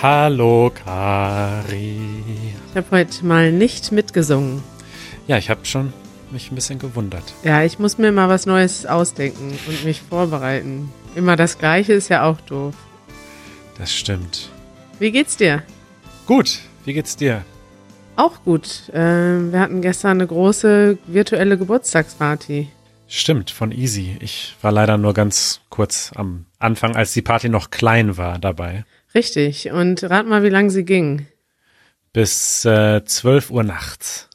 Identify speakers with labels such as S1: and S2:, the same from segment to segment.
S1: Hallo!
S2: Kari.
S1: Ich habe heute mal nicht mitgesungen.
S2: Ja, ich habe schon mich ein bisschen gewundert.
S1: Ja, ich muss mir mal was Neues ausdenken und mich vorbereiten. Immer das Gleiche ist ja auch doof.
S2: Das stimmt.
S1: Wie geht's dir?
S2: Gut, wie geht's dir?
S1: Auch gut. Ähm, wir hatten gestern eine große virtuelle Geburtstagsparty.
S2: Stimmt, von Easy. Ich war leider nur ganz kurz am Anfang, als die Party noch klein war, dabei.
S1: Richtig. Und rat mal, wie lange sie ging.
S2: Bis äh, 12 Uhr nachts.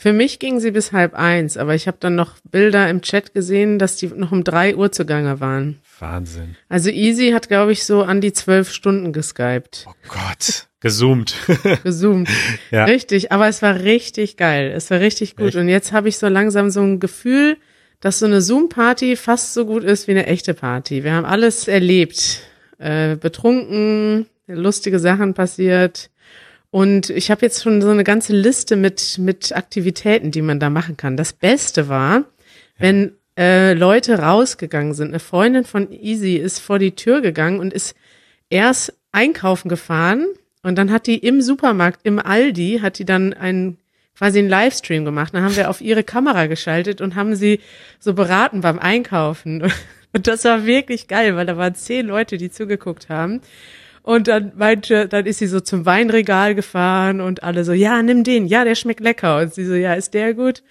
S1: Für mich ging sie bis halb eins, aber ich habe dann noch Bilder im Chat gesehen, dass die noch um drei Uhr zugange waren.
S2: Wahnsinn.
S1: Also Easy hat, glaube ich, so an die zwölf Stunden geskypt.
S2: Oh Gott. Gezoomt.
S1: Gezoomt.
S2: Ja.
S1: Richtig, aber es war richtig geil. Es war richtig gut.
S2: Echt?
S1: Und jetzt habe ich so langsam so ein Gefühl, dass so eine Zoom-Party fast so gut ist wie eine echte Party. Wir haben alles erlebt. Äh, betrunken, lustige Sachen passiert. Und ich habe jetzt schon so eine ganze Liste mit, mit Aktivitäten, die man da machen kann. Das Beste war, wenn äh, Leute rausgegangen sind. Eine Freundin von Easy ist vor die Tür gegangen und ist erst einkaufen gefahren und dann hat die im Supermarkt, im Aldi, hat die dann einen quasi einen Livestream gemacht. Dann haben wir auf ihre Kamera geschaltet und haben sie so beraten beim Einkaufen. Und das war wirklich geil, weil da waren zehn Leute, die zugeguckt haben. Und dann meinte, dann ist sie so zum Weinregal gefahren und alle so, ja, nimm den, ja, der schmeckt lecker. Und sie so, ja, ist der gut?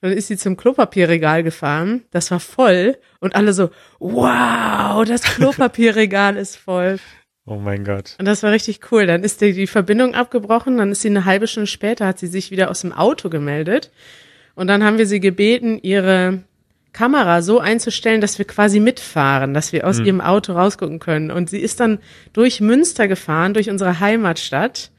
S1: Dann ist sie zum Klopapierregal gefahren, das war voll und alle so, wow, das Klopapierregal ist voll.
S2: Oh mein Gott.
S1: Und das war richtig cool. Dann ist die, die Verbindung abgebrochen, dann ist sie eine halbe Stunde später, hat sie sich wieder aus dem Auto gemeldet. Und dann haben wir sie gebeten, ihre Kamera so einzustellen, dass wir quasi mitfahren, dass wir aus ihrem Auto rausgucken können. Und sie ist dann durch Münster gefahren, durch unsere Heimatstadt.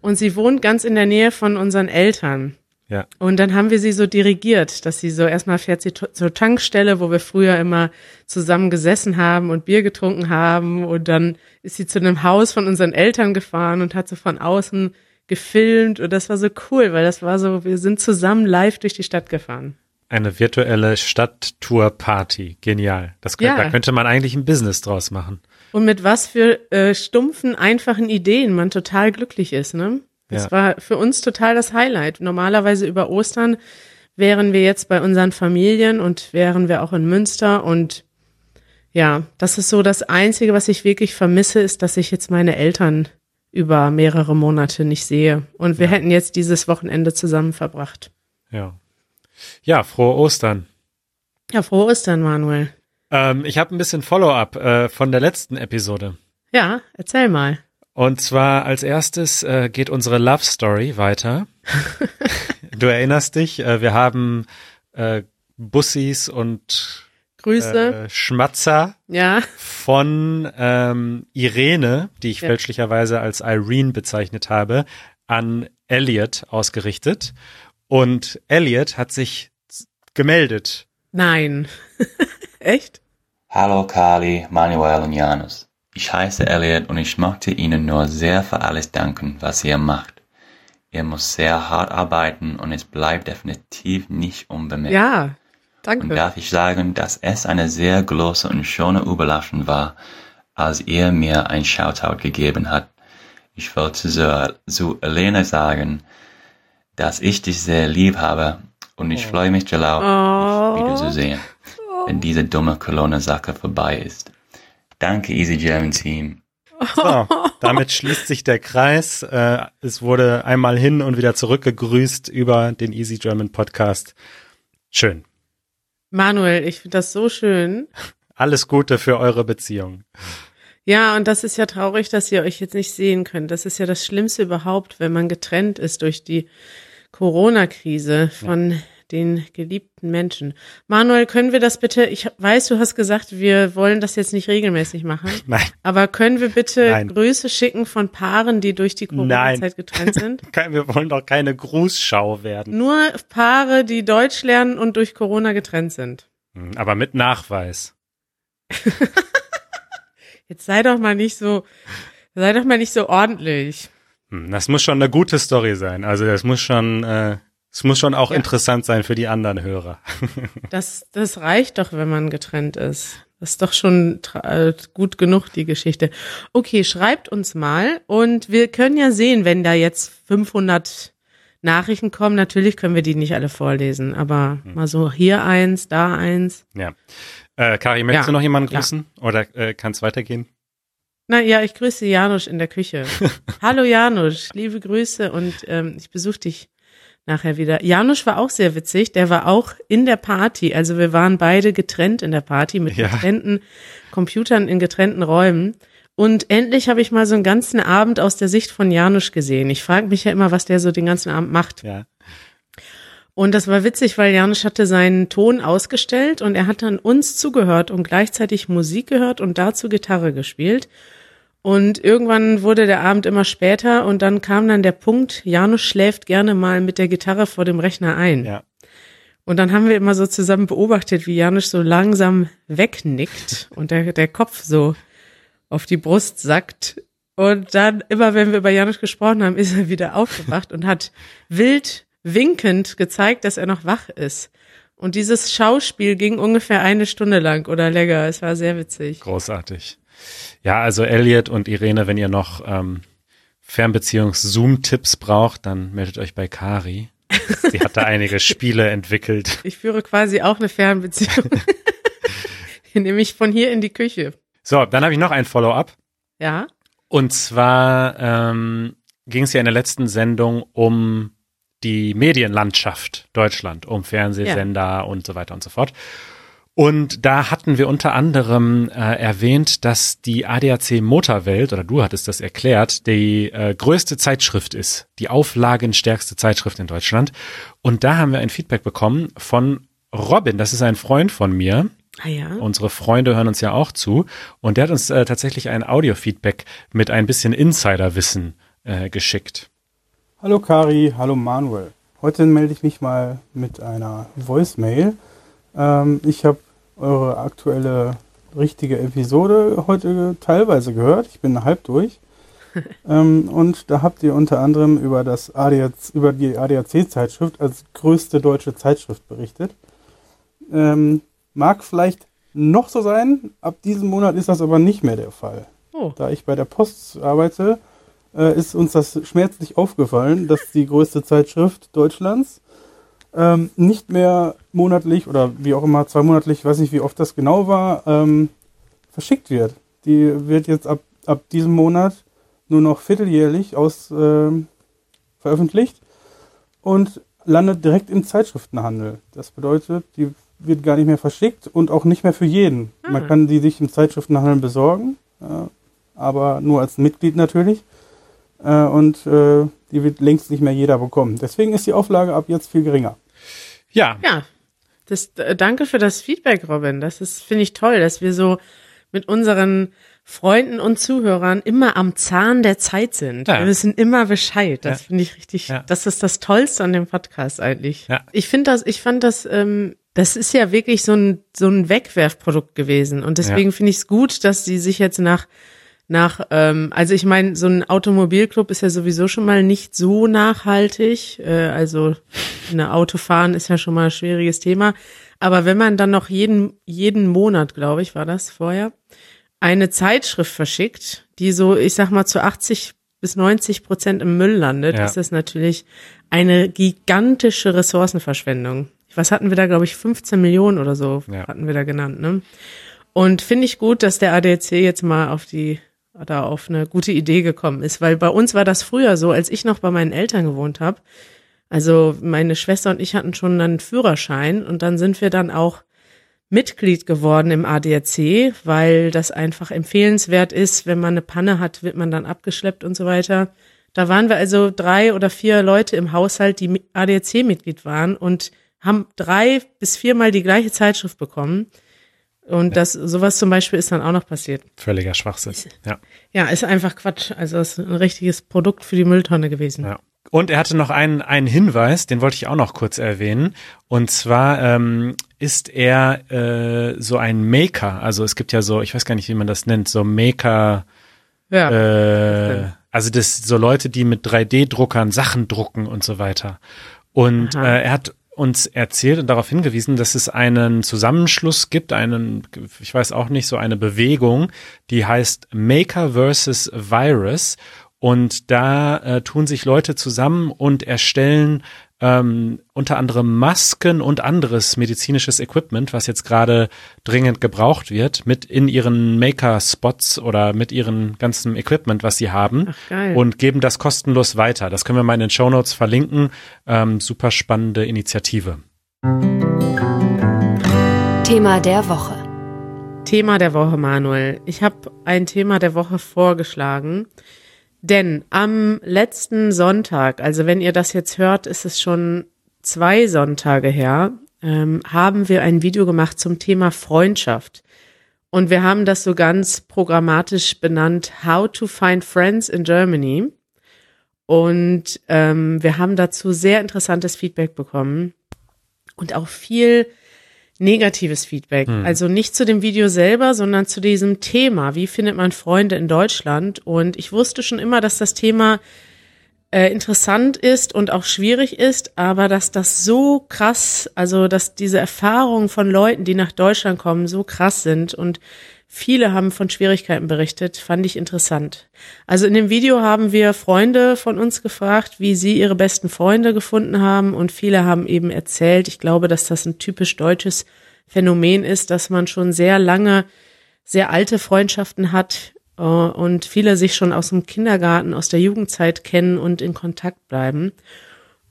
S1: Und sie wohnt ganz in der Nähe von unseren Eltern.
S2: Ja.
S1: Und dann haben wir sie so dirigiert, dass sie so erstmal fährt sie zur Tankstelle, wo wir früher immer zusammen gesessen haben und Bier getrunken haben. Und dann ist sie zu einem Haus von unseren Eltern gefahren und hat so von außen gefilmt. Und das war so cool, weil das war so, wir sind zusammen live durch die Stadt gefahren.
S2: Eine virtuelle Stadttour-Party. Genial. Das könnte,
S1: Ja.
S2: Da könnte man eigentlich ein Business draus machen.
S1: Und mit was für äh, stumpfen, einfachen Ideen man total glücklich ist, ne? Das
S2: Ja.
S1: war für uns total das Highlight. Normalerweise über Ostern wären wir jetzt bei unseren Familien und wären wir auch in Münster und ja, das ist so das Einzige, was ich wirklich vermisse, ist, dass ich jetzt meine Eltern über mehrere Monate nicht sehe. Und wir hätten jetzt dieses Wochenende zusammen verbracht.
S2: Ja. Ja, frohe Ostern.
S1: Ja, frohe Ostern, Manuel.
S2: Ähm, ich habe ein bisschen Follow-up äh, von der letzten Episode.
S1: Ja, erzähl mal.
S2: Und zwar als erstes äh, geht unsere Love Story weiter. du erinnerst dich, äh, wir haben äh, Bussis und
S1: Grüße.
S2: äh, Schmatzer
S1: ja,
S2: von ähm, Irene, die ich
S1: Ja.
S2: fälschlicherweise als Irene bezeichnet habe, an Elliot ausgerichtet. Und Elliot hat sich gemeldet.
S1: nein. Echt?
S3: Hallo Kali, Manuel und Janus. Ich heiße Elliot und ich möchte Ihnen nur sehr für alles danken, was ihr macht. Ihr müsst sehr hart arbeiten und es bleibt definitiv nicht unbemerkt.
S1: Ja,
S3: Und
S1: danke.
S3: darf ich sagen, dass es eine sehr große und schöne Überraschung war, als ihr mir ein Shoutout gegeben habt. Ich wollte zu, zu Elena sagen, dass ich dich sehr lieb habe und ich freue mich darauf,
S1: Oh.
S3: dich wiederzusehen, wenn diese dumme Corona-Sache vorbei ist. Danke, Easy German Team.
S2: So, damit schließt sich der Kreis. Äh, es wurde einmal hin und wieder zurückgegrüßt über den Easy German Podcast. Schön.
S1: Manuel, ich finde das so schön.
S2: Alles Gute für eure Beziehung.
S1: Ja, und das ist ja traurig, dass ihr euch jetzt nicht sehen könnt. Das ist ja das Schlimmste überhaupt, wenn man getrennt ist durch die Corona-Krise von den geliebten Menschen. Manuel, können wir das bitte, ich weiß, du hast gesagt, wir wollen das jetzt nicht regelmäßig machen,
S2: Nein,
S1: aber können wir bitte
S2: Nein.
S1: Grüße schicken von Paaren, die durch die Corona-Zeit getrennt sind?
S2: wir wollen doch keine Grußschau werden.
S1: Nur Paare, die Deutsch lernen und durch Corona getrennt sind.
S2: Hm, Aber mit Nachweis.
S1: Jetzt sei doch mal nicht so, sei doch mal nicht so ordentlich.
S2: Hm, Das muss schon eine gute Story sein. Also das muss schon, äh, es muss schon auch
S1: Ja.
S2: interessant sein für die anderen Hörer.
S1: Das, das reicht doch, wenn man getrennt ist. Das ist doch schon äh, gut genug, die Geschichte. Okay, schreibt uns mal und wir können ja sehen, wenn da jetzt 500 Nachrichten kommen, natürlich können wir die nicht alle vorlesen, aber hm. mal so hier eins, da eins.
S2: Ja. Äh, Kari, möchtest ja. du noch jemanden grüßen ja. oder äh, kann es weitergehen?
S1: Na ja, ich grüße Janusz in der Küche. Hallo Janusz, liebe Grüße und ähm, ich besuche dich nachher wieder. Janusz war auch sehr witzig, der war auch in der Party, also wir waren beide getrennt in der Party mit ja. getrennten Computern in getrennten Räumen. Und endlich habe ich mal so einen ganzen Abend aus der Sicht von Janusz gesehen. Ich frage mich ja immer, was der so den ganzen Abend macht. Ja. Und das war witzig, weil Janusz hatte seinen Ton ausgestellt und er hat dann uns zugehört und gleichzeitig Musik gehört und dazu Gitarre gespielt. Und irgendwann wurde der Abend immer später und dann kam dann der Punkt, Janusz schläft gerne mal mit der Gitarre vor dem Rechner ein. Ja. Und dann haben wir immer so zusammen beobachtet, wie Janusz so langsam wegnickt und der, der Kopf so auf die Brust sackt. Und dann, immer wenn wir über Janusz gesprochen haben, ist er wieder aufgewacht und hat wild winkend gezeigt, dass er noch wach ist. Und dieses Schauspiel ging ungefähr eine Stunde lang oder länger. Es war sehr witzig.
S2: Großartig. Ja, also Elliot und Irene, wenn ihr noch ähm, Fernbeziehungs-Zoom-Tipps braucht, dann meldet euch bei Kari. Sie hat da einige Spiele entwickelt.
S1: Ich führe quasi auch eine Fernbeziehung. Nämlich von hier in die Küche.
S2: So, dann habe ich noch ein Follow-up.
S1: Ja.
S2: Und zwar ähm, ging es ja in der letzten Sendung um die Medienlandschaft Deutschland, um Fernsehsender ja. und so weiter und so fort. Und da hatten wir unter anderem äh, erwähnt, dass die ADAC Motorwelt, oder du hattest das erklärt, die äh, größte Zeitschrift ist, die auflagenstärkste Zeitschrift in Deutschland. Und da haben wir ein Feedback bekommen von Robin, das ist ein Freund von mir.
S1: Ah ja.
S2: Unsere Freunde hören uns ja auch zu. Und der hat uns äh, tatsächlich ein Audio-Feedback mit ein bisschen Insiderwissen äh, geschickt.
S4: Hallo Kari, hallo Manuel. Heute melde ich mich mal mit einer Voicemail. Ähm, ich habe eure aktuelle richtige Episode heute teilweise gehört. Ich bin halb durch. ähm, und da habt ihr unter anderem über, das ADAC, über die ADAC-Zeitschrift als größte deutsche Zeitschrift berichtet. Ähm, mag vielleicht noch so sein, ab diesem Monat ist das aber nicht mehr der Fall. Oh. Da ich bei der Post arbeite, äh, ist uns das schmerzlich aufgefallen, dass die größte Zeitschrift Deutschlands ähm, nicht mehr monatlich oder wie auch immer zweimonatlich, weiß nicht wie oft das genau war, ähm, verschickt wird. Die wird jetzt ab, ab diesem Monat nur noch vierteljährlich aus äh, veröffentlicht und landet direkt im Zeitschriftenhandel. Das bedeutet, die wird gar nicht mehr verschickt und auch nicht mehr für jeden. Ah. Man kann die sich im Zeitschriftenhandel besorgen, äh, aber nur als Mitglied natürlich. Äh, und äh, die wird längst nicht mehr jeder bekommen. Deswegen ist die Auflage ab jetzt viel geringer.
S2: Ja.
S1: Ja. Das, äh, danke für das Feedback, Robin. Das ist, finde ich toll, dass wir so mit unseren Freunden und Zuhörern immer am Zahn der Zeit sind. Ja. Wir wissen immer Bescheid. Das ja. finde ich richtig, ja. das ist das Tollste an dem Podcast eigentlich. Ja. Ich finde das, ich fand das, ähm, das ist ja wirklich so ein, so ein Wegwerfprodukt gewesen. Und deswegen finde ich es gut, dass sie sich jetzt nach nach, ähm, also ich meine, so ein Automobilclub ist ja sowieso schon mal nicht so nachhaltig. Äh, also eine Autofahren ist ja schon mal ein schwieriges Thema. Aber wenn man dann noch jeden, jeden Monat, glaube ich, war das vorher, eine Zeitschrift verschickt, die so, ich sag mal, zu 80 bis 90 Prozent im Müll landet, ja. ist das natürlich eine gigantische Ressourcenverschwendung. Was hatten wir da, glaube ich, 15 Millionen oder so ja. hatten wir da genannt, ne? Und finde ich gut, dass der ADAC jetzt mal auf die da auf eine gute Idee gekommen ist, weil bei uns war das früher so, als ich noch bei meinen Eltern gewohnt habe. Also meine Schwester und ich hatten schon einen Führerschein und dann sind wir dann auch Mitglied geworden im ADAC, weil das einfach empfehlenswert ist, wenn man eine Panne hat, wird man dann abgeschleppt und so weiter. Da waren wir also drei oder vier Leute im Haushalt, die ADAC-Mitglied waren und haben drei bis viermal die gleiche Zeitschrift bekommen. Und das, sowas zum Beispiel ist dann auch noch passiert.
S2: Völliger Schwachsinn. Ja.
S1: Ja, ist einfach Quatsch. Also ist ein richtiges Produkt für die Mülltonne gewesen.
S2: Ja. Und er hatte noch einen, einen Hinweis, den wollte ich auch noch kurz erwähnen. Und zwar ähm, ist er äh, so ein Maker. Also es gibt ja so, ich weiß gar nicht, wie man das nennt, so Maker. Ja. Äh, also das so Leute, die mit 3D-Druckern Sachen drucken und so weiter. Und äh, er hat uns erzählt und darauf hingewiesen, dass es einen Zusammenschluss gibt, einen, ich weiß auch nicht, so eine Bewegung, die heißt Maker versus Virus. Und da äh, tun sich Leute zusammen und erstellen ähm, unter anderem Masken und anderes medizinisches Equipment, was jetzt gerade dringend gebraucht wird, mit in ihren Maker-Spots oder mit ihren ganzen Equipment, was sie haben
S1: Ach, geil.
S2: und geben das kostenlos weiter. Das können wir mal in den Show Notes verlinken. Ähm, super spannende Initiative.
S5: Thema der Woche.
S1: Thema der Woche, Manuel. Ich habe ein Thema der Woche vorgeschlagen. Denn am letzten Sonntag, also wenn ihr das jetzt hört, ist es schon zwei Sonntage her, ähm, haben wir ein Video gemacht zum Thema Freundschaft. Und wir haben das so ganz programmatisch benannt, How to Find Friends in Germany. Und ähm, wir haben dazu sehr interessantes Feedback bekommen und auch viel negatives Feedback.
S2: Hm.
S1: Also nicht zu dem Video selber, sondern zu diesem Thema. Wie findet man Freunde in Deutschland? Und ich wusste schon immer, dass das Thema äh, interessant ist und auch schwierig ist, aber dass das so krass, also dass diese Erfahrungen von Leuten, die nach Deutschland kommen, so krass sind und viele haben von Schwierigkeiten berichtet, fand ich interessant. Also in dem Video haben wir Freunde von uns gefragt, wie sie ihre besten Freunde gefunden haben und viele haben eben erzählt, ich glaube, dass das ein typisch deutsches Phänomen ist, dass man schon sehr lange sehr alte Freundschaften hat äh, und viele sich schon aus dem Kindergarten, aus der Jugendzeit kennen und in Kontakt bleiben.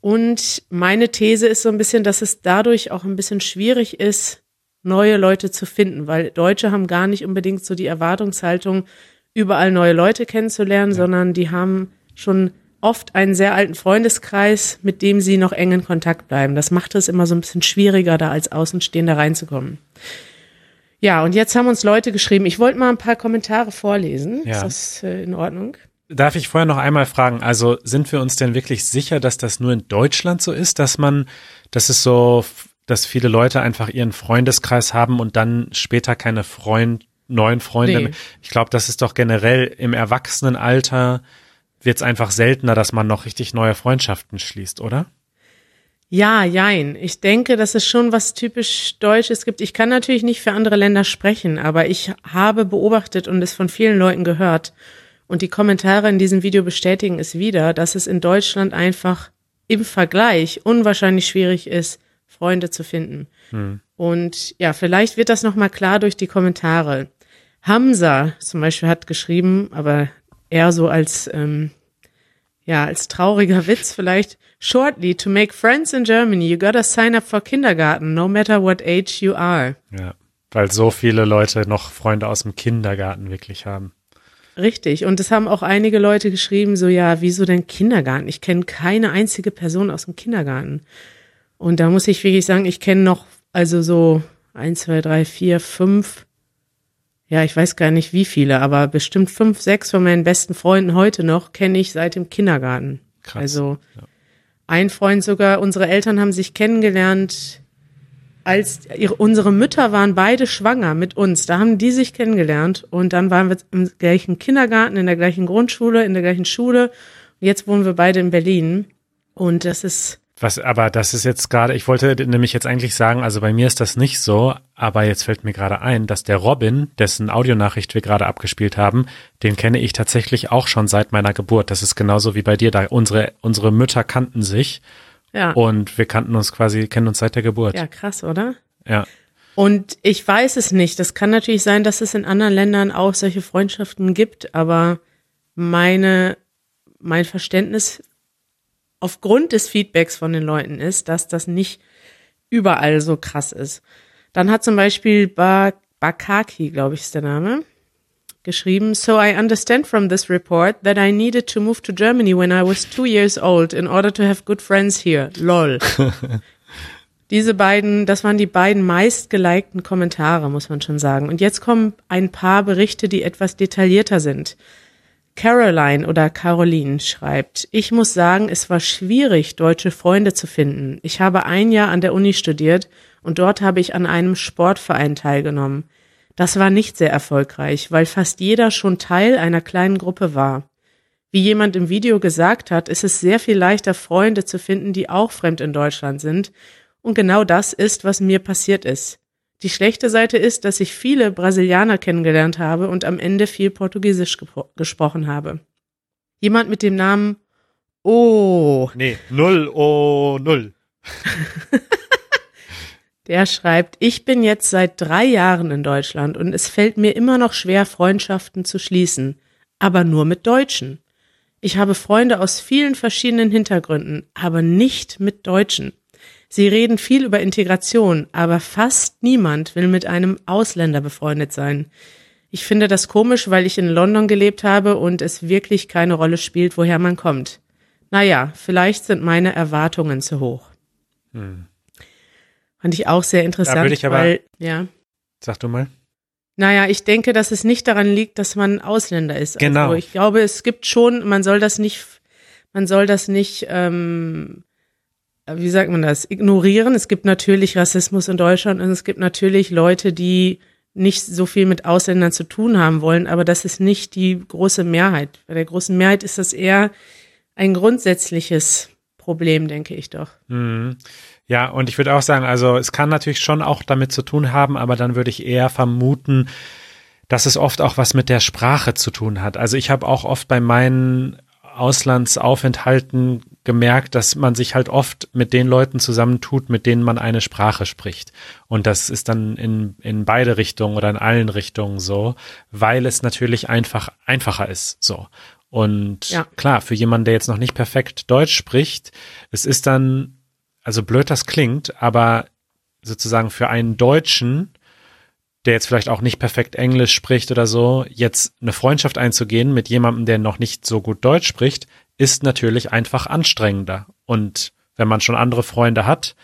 S1: Und meine These ist so ein bisschen, dass es dadurch auch ein bisschen schwierig ist, neue Leute zu finden, weil Deutsche haben gar nicht unbedingt so die Erwartungshaltung, überall neue Leute kennenzulernen, ja. sondern die haben schon oft einen sehr alten Freundeskreis, mit dem sie noch eng in Kontakt bleiben. Das macht es immer so ein bisschen schwieriger, da als Außenstehender reinzukommen. Ja, und jetzt haben uns Leute geschrieben. Ich wollte mal ein paar Kommentare vorlesen. Ja. Ist das äh, in Ordnung?
S2: Darf ich vorher noch einmal fragen, also sind wir uns denn wirklich sicher, dass das nur in Deutschland so ist, dass man, dass es so dass viele Leute einfach ihren Freundeskreis haben und dann später keine Freund, neuen Freunde. Nee. Ich glaube, das ist doch generell im Erwachsenenalter wird es einfach seltener, dass man noch richtig neue Freundschaften schließt, oder?
S1: Ja, jein. Ich denke, dass es schon was typisch Deutsches gibt. Ich kann natürlich nicht für andere Länder sprechen, aber ich habe beobachtet und es von vielen Leuten gehört. Und die Kommentare in diesem Video bestätigen es wieder, dass es in Deutschland einfach im Vergleich unwahrscheinlich schwierig ist, Freunde zu finden. Hm. Und ja, vielleicht wird das nochmal klar durch die Kommentare. Hamza zum Beispiel hat geschrieben, aber eher so als, ähm, ja, als trauriger Witz vielleicht. Shortly, to make friends in Germany, you gotta sign up for kindergarten, no matter what age you are.
S2: Ja, weil so viele Leute noch Freunde aus dem Kindergarten wirklich haben.
S1: Richtig. Und es haben auch einige Leute geschrieben, so, ja, wieso denn Kindergarten? Ich kenne keine einzige Person aus dem Kindergarten. Und da muss ich wirklich sagen, ich kenne noch, also so eins, zwei, drei, vier, fünf, ja, ich weiß gar nicht wie viele, aber bestimmt fünf, sechs von meinen besten Freunden heute noch kenne ich seit dem Kindergarten. Krass. Also ja. ein Freund sogar, unsere Eltern haben sich kennengelernt, als ihre, unsere Mütter waren beide schwanger mit uns. Da haben die sich kennengelernt und dann waren wir im gleichen Kindergarten, in der gleichen Grundschule, in der gleichen Schule. Und jetzt wohnen wir beide in Berlin. Und das ist
S2: was, aber das ist jetzt gerade, ich wollte nämlich jetzt eigentlich sagen, also bei mir ist das nicht so, aber jetzt fällt mir gerade ein, dass der Robin, dessen Audionachricht wir gerade abgespielt haben, den kenne ich tatsächlich auch schon seit meiner Geburt. Das ist genauso wie bei dir da. Unsere, unsere Mütter kannten sich. Ja. Und wir kannten uns quasi, kennen uns seit der Geburt.
S1: Ja, krass, oder?
S2: Ja.
S1: Und ich weiß es nicht. Das kann natürlich sein, dass es in anderen Ländern auch solche Freundschaften gibt, aber meine, mein Verständnis aufgrund des Feedbacks von den Leuten ist, dass das nicht überall so krass ist. Dann hat zum Beispiel Bakaki, glaube ich, ist der Name, geschrieben, So I understand from this report that I needed to move to Germany when I was two years old in order to have good friends here. Lol. Diese beiden, das waren die beiden meistgelikten Kommentare, muss man schon sagen. Und jetzt kommen ein paar Berichte, die etwas detaillierter sind. Caroline oder Caroline schreibt, ich muss sagen, es war schwierig, deutsche Freunde zu finden. Ich habe ein Jahr an der Uni studiert und dort habe ich an einem Sportverein teilgenommen. Das war nicht sehr erfolgreich, weil fast jeder schon Teil einer kleinen Gruppe war. Wie jemand im Video gesagt hat, ist es sehr viel leichter, Freunde zu finden, die auch fremd in Deutschland sind Und genau das ist, was mir passiert ist. Die schlechte Seite ist, dass ich viele Brasilianer kennengelernt habe und am Ende viel Portugiesisch gepro- gesprochen habe. Jemand mit dem Namen Oh,
S2: Nee, null, oh, null.
S1: der schreibt, ich bin jetzt seit drei Jahren in Deutschland und es fällt mir immer noch schwer, Freundschaften zu schließen, aber nur mit Deutschen. Ich habe Freunde aus vielen verschiedenen Hintergründen, aber nicht mit Deutschen. Sie reden viel über Integration, aber fast niemand will mit einem Ausländer befreundet sein. Ich finde das komisch, weil ich in London gelebt habe und es wirklich keine Rolle spielt, woher man kommt. Naja, vielleicht sind meine Erwartungen zu hoch. Fand ich auch sehr interessant,
S2: würde ich aber-
S1: weil, ja.
S2: Sag du mal.
S1: Naja, ich denke, dass es nicht daran liegt, dass man Ausländer ist.
S2: Genau.
S1: Also ich glaube, es gibt schon, man soll das nicht, man soll das nicht, ähm, wie sagt man das, ignorieren. Es gibt natürlich Rassismus in Deutschland und es gibt natürlich Leute, die nicht so viel mit Ausländern zu tun haben wollen, aber das ist nicht die große Mehrheit. Bei der großen Mehrheit ist das eher ein grundsätzliches Problem, denke ich doch.
S2: Mhm. Ja, und ich würde auch sagen, also es kann natürlich schon auch damit zu tun haben, aber dann würde ich eher vermuten, dass es oft auch was mit der Sprache zu tun hat. Also ich habe auch oft bei meinen Auslandsaufenthalten gemerkt, dass man sich halt oft mit den Leuten zusammentut, mit denen man eine Sprache spricht. Und das ist dann in, in beide Richtungen oder in allen Richtungen so, weil es natürlich einfach einfacher ist. So. Und
S1: Ja.
S2: klar, für jemanden, der jetzt noch nicht perfekt Deutsch spricht, es ist dann, also blöd das klingt, aber sozusagen für einen Deutschen, der jetzt vielleicht auch nicht perfekt Englisch spricht oder so, jetzt eine Freundschaft einzugehen mit jemandem, der noch nicht so gut Deutsch spricht, ist natürlich einfach anstrengender. Und wenn man schon andere Freunde hat,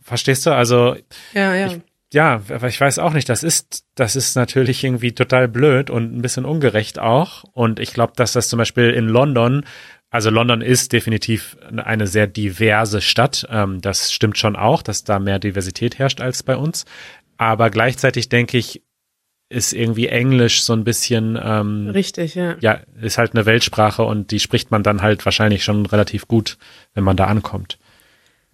S2: verstehst du? Also
S1: Ja, ja.
S2: Ich- ja, aber ich weiß auch nicht, das ist, das ist natürlich irgendwie total blöd und ein bisschen ungerecht auch. Und ich glaube, dass das zum Beispiel in London, also London ist definitiv eine sehr diverse Stadt. Ähm, das stimmt schon auch, dass da mehr Diversität herrscht als bei uns. Aber gleichzeitig denke ich, ist irgendwie Englisch so ein bisschen, ähm,
S1: Richtig, ja.
S2: ja, ist halt eine Weltsprache und die spricht man dann halt wahrscheinlich schon relativ gut, wenn man da ankommt.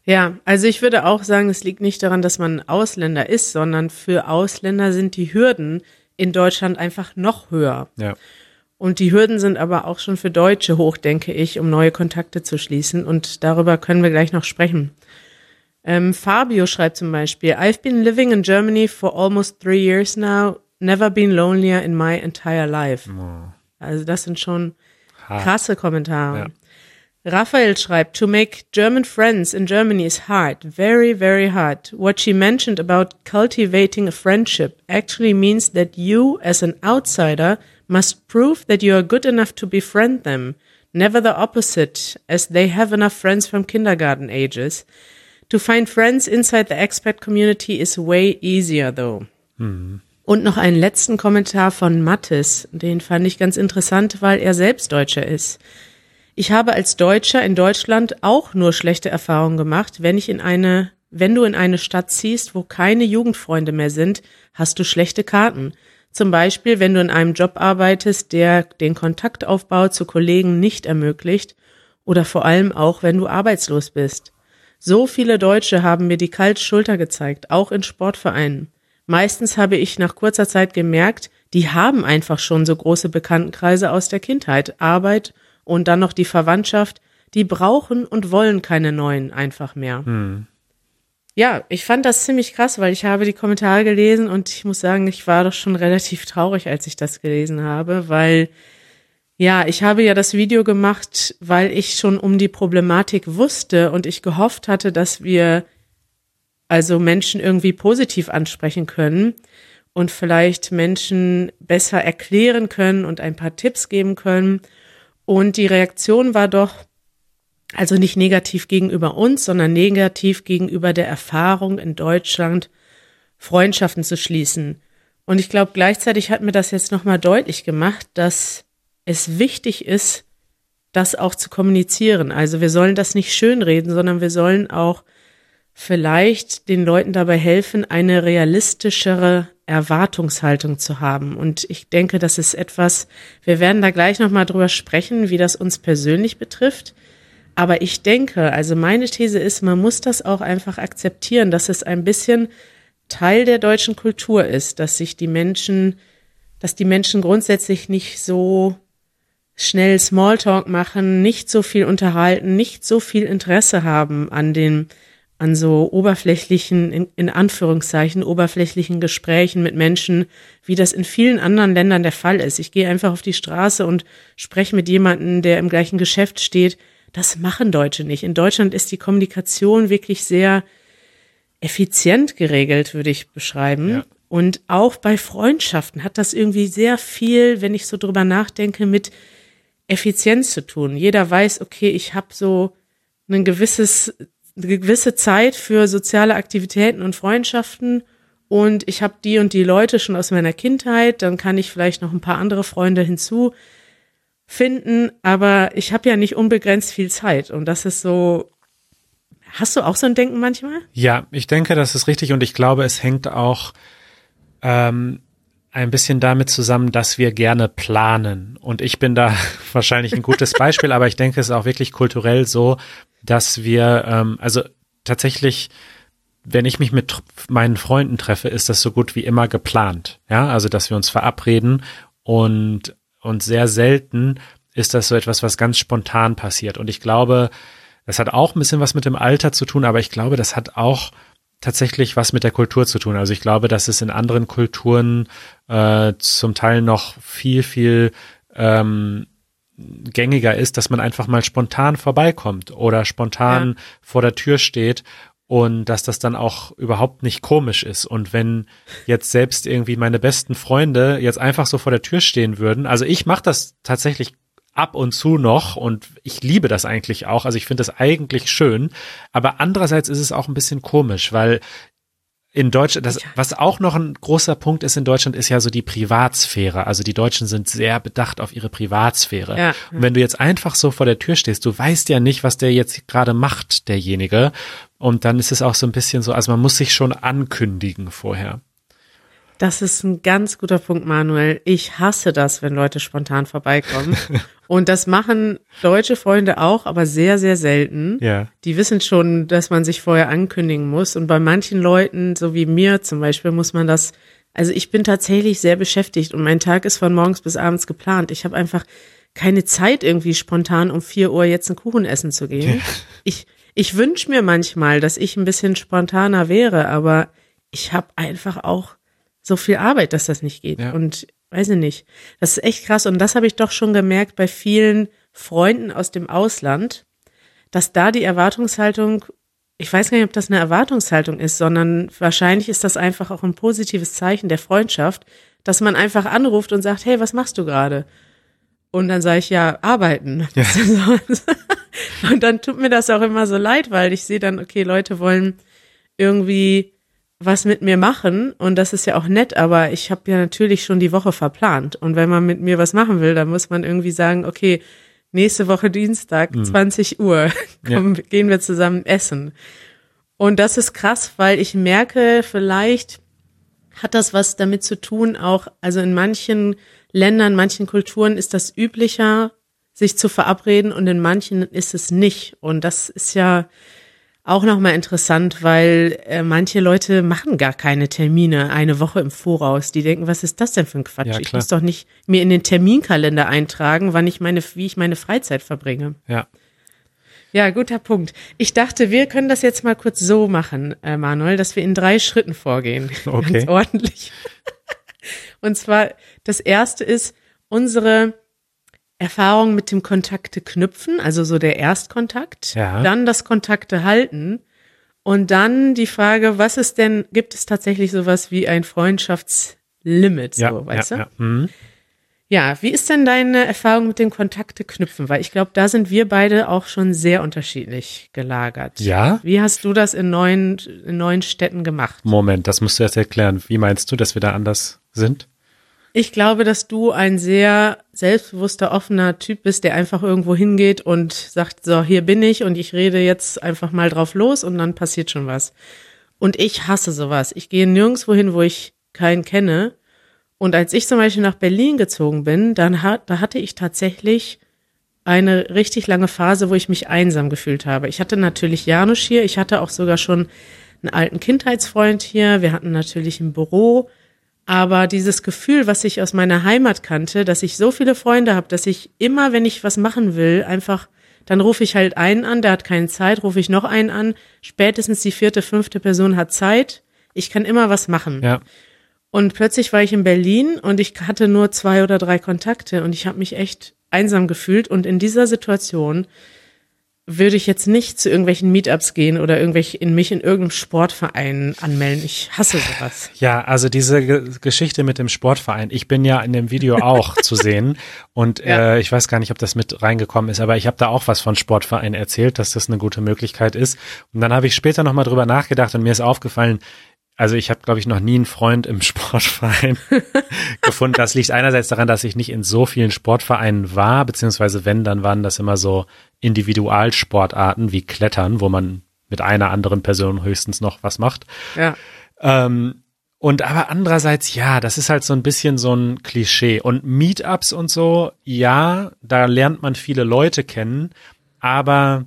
S1: Ja, also ich würde auch sagen, es liegt nicht daran, dass man Ausländer ist, sondern für Ausländer sind die Hürden in Deutschland einfach noch höher.
S2: Ja.
S1: Und die Hürden sind aber auch schon für Deutsche hoch, denke ich, um neue Kontakte zu schließen. Und darüber können wir gleich noch sprechen. Ähm, Fabio schreibt zum Beispiel, I've been living in Germany for almost three years now, never been lonelier in my entire life. Also das sind schon krasse Kommentare.
S2: Ja.
S1: Raphael schreibt, to make German friends in Germany is hard, very, very hard. What she mentioned about cultivating a friendship actually means that you, as an outsider, must prove that you are good enough to befriend them. Never the opposite, as they have enough friends from kindergarten ages. To find friends inside the expat community is way easier though. Und noch einen letzten Kommentar von Mattes, den fand ich ganz interessant, weil er selbst Deutscher ist. Ich habe als Deutscher in Deutschland auch nur schlechte Erfahrungen gemacht. Wenn ich in eine, wenn du in eine Stadt ziehst, wo keine Jugendfreunde mehr sind, hast du schlechte Karten. Zum Beispiel, wenn du in einem Job arbeitest, der den Kontaktaufbau zu Kollegen nicht ermöglicht oder vor allem auch, wenn du arbeitslos bist. So viele Deutsche haben mir die kalte Schulter gezeigt, auch in Sportvereinen. Meistens habe ich nach kurzer Zeit gemerkt, die haben einfach schon so große Bekanntenkreise aus der Kindheit, Arbeit und dann noch die Verwandtschaft, die brauchen und wollen keine neuen einfach mehr. Ja, ich fand das ziemlich krass, weil ich habe die Kommentare gelesen und ich muss sagen, ich war doch schon relativ traurig, als ich das gelesen habe, weil ja, ich habe ja das Video gemacht, weil ich schon um die Problematik wusste und ich gehofft hatte, dass wir also Menschen irgendwie positiv ansprechen können und vielleicht Menschen besser erklären können und ein paar Tipps geben können. Und die Reaktion war doch also nicht negativ gegenüber uns, sondern negativ gegenüber der Erfahrung in Deutschland, Freundschaften zu schließen. Und ich glaube, gleichzeitig hat mir das jetzt nochmal deutlich gemacht, dass es wichtig ist, das auch zu kommunizieren. Also wir sollen das nicht schönreden, sondern wir sollen auch vielleicht den Leuten dabei helfen, eine realistischere Erwartungshaltung zu haben. Und ich denke, das ist etwas, wir werden da gleich nochmal drüber sprechen, wie das uns persönlich betrifft. Aber ich denke, also meine These ist, man muss das auch einfach akzeptieren, dass es ein bisschen Teil der deutschen Kultur ist, dass sich die Menschen, dass die Menschen grundsätzlich nicht so schnell Smalltalk machen, nicht so viel unterhalten, nicht so viel Interesse haben an den, an so oberflächlichen, in, in Anführungszeichen, oberflächlichen Gesprächen mit Menschen, wie das in vielen anderen Ländern der Fall ist. Ich gehe einfach auf die Straße und spreche mit jemandem, der im gleichen Geschäft steht. Das machen Deutsche nicht. In Deutschland ist die Kommunikation wirklich sehr effizient geregelt, würde ich beschreiben. Ja. Und auch bei Freundschaften hat das irgendwie sehr viel, wenn ich so drüber nachdenke, mit Effizienz zu tun. Jeder weiß, okay, ich habe so ein gewisses, eine gewisse Zeit für soziale Aktivitäten und Freundschaften und ich habe die und die Leute schon aus meiner Kindheit, dann kann ich vielleicht noch ein paar andere Freunde hinzufinden, aber ich habe ja nicht unbegrenzt viel Zeit und das ist so Hast du auch so ein Denken manchmal?
S2: Ja, ich denke, das ist richtig und ich glaube, es hängt auch ähm, ein bisschen damit zusammen, dass wir gerne planen. Und ich bin da wahrscheinlich ein gutes Beispiel, aber ich denke, es ist auch wirklich kulturell so, dass wir, ähm, also tatsächlich, wenn ich mich mit meinen Freunden treffe, ist das so gut wie immer geplant. Ja, also dass wir uns verabreden und, und sehr selten ist das so etwas, was ganz spontan passiert. Und ich glaube, das hat auch ein bisschen was mit dem Alter zu tun, aber ich glaube, das hat auch tatsächlich was mit der Kultur zu tun. Also ich glaube, dass es in anderen Kulturen äh, zum Teil noch viel, viel ähm, gängiger ist, dass man einfach mal spontan vorbeikommt oder spontan ja. vor der Tür steht und dass das dann auch überhaupt nicht komisch ist. Und wenn jetzt selbst irgendwie meine besten Freunde jetzt einfach so vor der Tür stehen würden, also ich mache das tatsächlich ab und zu noch und ich liebe das eigentlich auch. Also ich finde das eigentlich schön. Aber andererseits ist es auch ein bisschen komisch, weil in Deutschland, das, was auch noch ein großer Punkt ist in Deutschland, ist ja so die Privatsphäre. Also die Deutschen sind sehr bedacht auf ihre Privatsphäre. Ja. Und wenn du jetzt einfach so vor der Tür stehst, du weißt ja nicht, was der jetzt gerade macht, derjenige. Und dann ist es auch so ein bisschen so, also man muss sich schon ankündigen vorher.
S1: Das ist ein ganz guter Punkt, Manuel. Ich hasse das, wenn Leute spontan vorbeikommen. Und das machen deutsche Freunde auch, aber sehr, sehr selten. Ja. Die wissen schon, dass man sich vorher ankündigen muss. Und bei manchen Leuten, so wie mir zum Beispiel, muss man das, also ich bin tatsächlich sehr beschäftigt und mein Tag ist von morgens bis abends geplant. Ich habe einfach keine Zeit, irgendwie spontan um vier Uhr jetzt einen Kuchen essen zu gehen. Ja. Ich, ich wünsche mir manchmal, dass ich ein bisschen spontaner wäre, aber ich habe einfach auch so viel Arbeit, dass das nicht geht. Ja. Und weiß ich nicht. Das ist echt krass. Und das habe ich doch schon gemerkt bei vielen Freunden aus dem Ausland, dass da die Erwartungshaltung, ich weiß gar nicht, ob das eine Erwartungshaltung ist, sondern wahrscheinlich ist das einfach auch ein positives Zeichen der Freundschaft, dass man einfach anruft und sagt, hey, was machst du gerade? Und dann sage ich, ja, arbeiten. Ja. und dann tut mir das auch immer so leid, weil ich sehe dann, okay, Leute wollen irgendwie was mit mir machen und das ist ja auch nett, aber ich habe ja natürlich schon die Woche verplant und wenn man mit mir was machen will, dann muss man irgendwie sagen, okay, nächste Woche Dienstag, mhm. 20 Uhr, komm, ja. gehen wir zusammen essen. Und das ist krass, weil ich merke, vielleicht hat das was damit zu tun, auch, also in manchen Ländern, manchen Kulturen ist das üblicher, sich zu verabreden und in manchen ist es nicht. Und das ist ja, auch nochmal interessant, weil äh, manche Leute machen gar keine Termine eine Woche im Voraus. Die denken, was ist das denn für ein Quatsch? Ja, ich muss doch nicht mir in den Terminkalender eintragen, wann ich meine, wie ich meine Freizeit verbringe.
S2: Ja.
S1: Ja, guter Punkt. Ich dachte, wir können das jetzt mal kurz so machen, äh, Manuel, dass wir in drei Schritten vorgehen. Okay. Ganz ordentlich. Und zwar, das erste ist, unsere Erfahrung mit dem Kontakte knüpfen, also so der Erstkontakt, ja. dann das Kontakte halten und dann die Frage, was ist denn, gibt es tatsächlich sowas wie ein Freundschaftslimit, ja, so, weißt ja, du? Ja. Mhm. ja, wie ist denn deine Erfahrung mit dem Kontakte knüpfen? Weil ich glaube, da sind wir beide auch schon sehr unterschiedlich gelagert.
S2: Ja.
S1: Wie hast du das in neuen, in neuen Städten gemacht?
S2: Moment, das musst du erst erklären. Wie meinst du, dass wir da anders sind?
S1: Ich glaube, dass du ein sehr selbstbewusster, offener Typ bist, der einfach irgendwo hingeht und sagt, so, hier bin ich und ich rede jetzt einfach mal drauf los und dann passiert schon was. Und ich hasse sowas. Ich gehe nirgendwo hin, wo ich keinen kenne. Und als ich zum Beispiel nach Berlin gezogen bin, dann hat, da hatte ich tatsächlich eine richtig lange Phase, wo ich mich einsam gefühlt habe. Ich hatte natürlich Janusz hier, ich hatte auch sogar schon einen alten Kindheitsfreund hier, wir hatten natürlich ein Büro, aber dieses Gefühl, was ich aus meiner Heimat kannte, dass ich so viele Freunde habe, dass ich immer, wenn ich was machen will, einfach, dann rufe ich halt einen an, der hat keine Zeit, rufe ich noch einen an, spätestens die vierte, fünfte Person hat Zeit, ich kann immer was machen.
S2: Ja.
S1: Und plötzlich war ich in Berlin und ich hatte nur zwei oder drei Kontakte und ich habe mich echt einsam gefühlt und in dieser Situation würde ich jetzt nicht zu irgendwelchen Meetups gehen oder irgendwelche in mich in irgendeinem Sportverein anmelden. Ich hasse sowas.
S2: Ja, also diese Ge Geschichte mit dem Sportverein. Ich bin ja in dem Video auch zu sehen und ja. äh, ich weiß gar nicht, ob das mit reingekommen ist, aber ich habe da auch was von Sportverein erzählt, dass das eine gute Möglichkeit ist. Und dann habe ich später nochmal drüber nachgedacht und mir ist aufgefallen, also ich habe, glaube ich, noch nie einen Freund im Sportverein gefunden. Das liegt einerseits daran, dass ich nicht in so vielen Sportvereinen war, beziehungsweise wenn, dann waren das immer so Individualsportarten wie Klettern, wo man mit einer anderen Person höchstens noch was macht.
S1: Ja.
S2: Ähm, und aber andererseits, ja, das ist halt so ein bisschen so ein Klischee. Und Meetups und so, ja, da lernt man viele Leute kennen, aber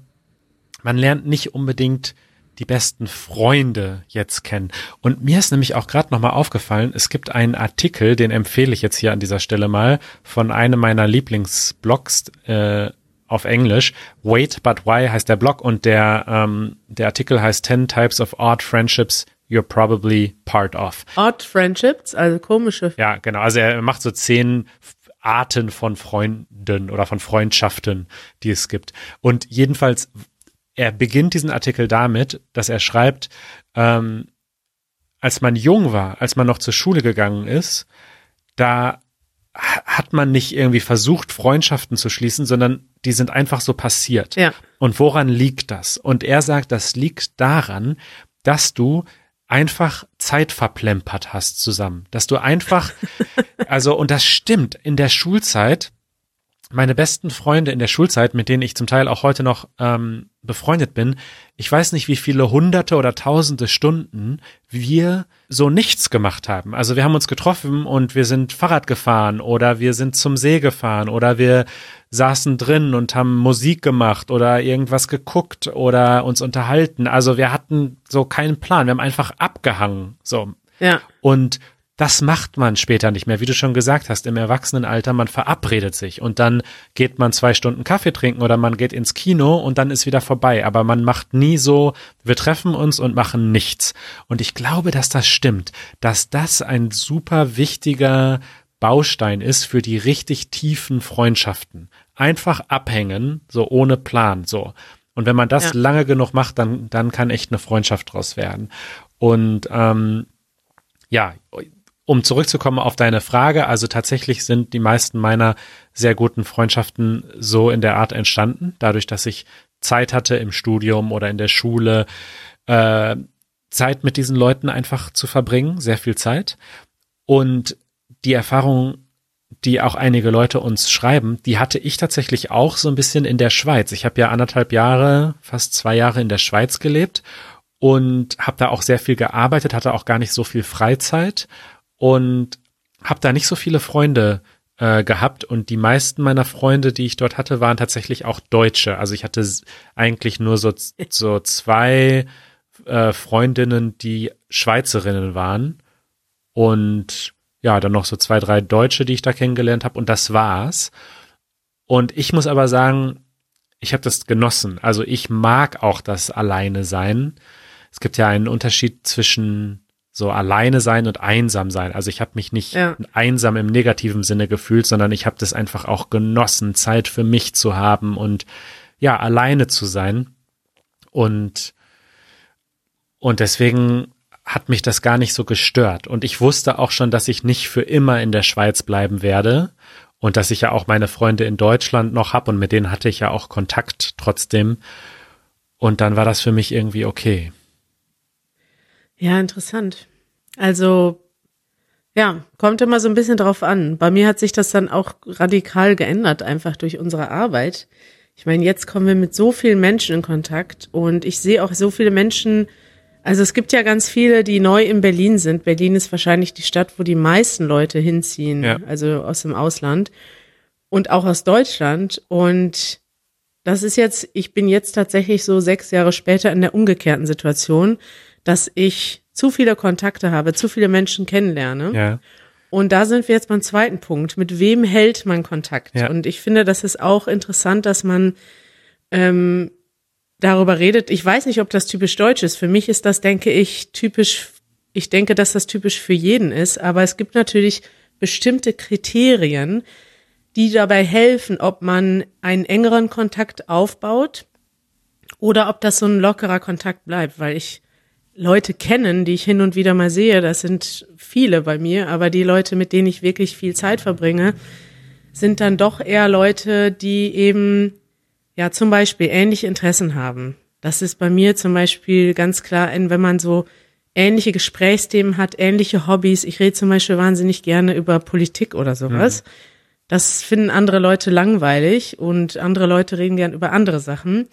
S2: man lernt nicht unbedingt die besten Freunde jetzt kennen. Und mir ist nämlich auch gerade nochmal aufgefallen, es gibt einen Artikel, den empfehle ich jetzt hier an dieser Stelle mal, von einem meiner Lieblingsblogs äh, auf Englisch. Wait But Why heißt der Blog und der, ähm, der Artikel heißt 10 Types of Odd Friendships You're Probably Part of.
S1: Odd Friendships, also komische.
S2: Ja, genau. Also er macht so zehn Arten von Freunden oder von Freundschaften, die es gibt. Und jedenfalls er beginnt diesen Artikel damit, dass er schreibt, ähm, als man jung war, als man noch zur Schule gegangen ist, da hat man nicht irgendwie versucht, Freundschaften zu schließen, sondern die sind einfach so passiert.
S1: Ja.
S2: Und woran liegt das? Und er sagt, das liegt daran, dass du einfach Zeit verplempert hast zusammen. Dass du einfach, also, und das stimmt, in der Schulzeit, meine besten Freunde in der Schulzeit, mit denen ich zum Teil auch heute noch ähm, befreundet bin, ich weiß nicht, wie viele hunderte oder tausende Stunden wir so nichts gemacht haben. Also wir haben uns getroffen und wir sind Fahrrad gefahren oder wir sind zum See gefahren oder wir saßen drin und haben Musik gemacht oder irgendwas geguckt oder uns unterhalten. Also wir hatten so keinen Plan. Wir haben einfach abgehangen. So.
S1: Ja.
S2: Und das macht man später nicht mehr. Wie du schon gesagt hast, im Erwachsenenalter, man verabredet sich und dann geht man zwei Stunden Kaffee trinken oder man geht ins Kino und dann ist wieder vorbei. Aber man macht nie so, wir treffen uns und machen nichts. Und ich glaube, dass das stimmt, dass das ein super wichtiger Baustein ist für die richtig tiefen Freundschaften. Einfach abhängen, so ohne Plan, so. Und wenn man das ja. lange genug macht, dann, dann kann echt eine Freundschaft draus werden. Und ähm, ja, um zurückzukommen auf deine Frage, also tatsächlich sind die meisten meiner sehr guten Freundschaften so in der Art entstanden, dadurch, dass ich Zeit hatte im Studium oder in der Schule, äh, Zeit mit diesen Leuten einfach zu verbringen, sehr viel Zeit. Und die Erfahrung, die auch einige Leute uns schreiben, die hatte ich tatsächlich auch so ein bisschen in der Schweiz. Ich habe ja anderthalb Jahre, fast zwei Jahre in der Schweiz gelebt und habe da auch sehr viel gearbeitet, hatte auch gar nicht so viel Freizeit und habe da nicht so viele Freunde äh, gehabt und die meisten meiner Freunde, die ich dort hatte, waren tatsächlich auch Deutsche. Also ich hatte eigentlich nur so, so zwei äh, Freundinnen, die Schweizerinnen waren und ja, dann noch so zwei, drei Deutsche, die ich da kennengelernt habe und das war's. Und ich muss aber sagen, ich habe das genossen. Also ich mag auch das Alleine sein. Es gibt ja einen Unterschied zwischen so alleine sein und einsam sein. Also ich habe mich nicht ja. einsam im negativen Sinne gefühlt, sondern ich habe das einfach auch genossen, Zeit für mich zu haben und ja, alleine zu sein. Und und deswegen hat mich das gar nicht so gestört. Und ich wusste auch schon, dass ich nicht für immer in der Schweiz bleiben werde und dass ich ja auch meine Freunde in Deutschland noch hab und mit denen hatte ich ja auch Kontakt trotzdem. Und dann war das für mich irgendwie okay.
S1: Ja, interessant. Also, ja, kommt immer so ein bisschen drauf an. Bei mir hat sich das dann auch radikal geändert, einfach durch unsere Arbeit. Ich meine, jetzt kommen wir mit so vielen Menschen in Kontakt und ich sehe auch so viele Menschen, also es gibt ja ganz viele, die neu in Berlin sind. Berlin ist wahrscheinlich die Stadt, wo die meisten Leute hinziehen, ja. also aus dem Ausland. und auch aus Deutschland. Und das ist jetzt, ich bin jetzt tatsächlich so sechs Jahre später in der umgekehrten Situation, dass ich zu viele Kontakte habe, zu viele Menschen kennenlerne.
S2: Ja.
S1: Und da sind wir jetzt beim zweiten Punkt. Mit wem hält man Kontakt?
S2: Ja.
S1: Und ich finde, das ist auch interessant, dass man ähm, darüber redet. Ich weiß nicht, ob das typisch deutsch ist. Für mich ist das, denke ich, typisch. Ich denke, dass das typisch für jeden ist. Aber es gibt natürlich bestimmte Kriterien, die dabei helfen, ob man einen engeren Kontakt aufbaut oder ob das so ein lockerer Kontakt bleibt, weil ich Leute kennen, die ich hin und wieder mal sehe, das sind viele bei mir, aber die Leute, mit denen ich wirklich viel Zeit verbringe, sind dann doch eher Leute, die eben ja zum Beispiel ähnliche Interessen haben. Das ist bei mir zum Beispiel ganz klar, wenn man so ähnliche Gesprächsthemen hat, ähnliche Hobbys. Ich rede zum Beispiel wahnsinnig gerne über Politik oder sowas. Mhm. Das finden andere Leute langweilig und andere Leute reden gern über andere Sachen.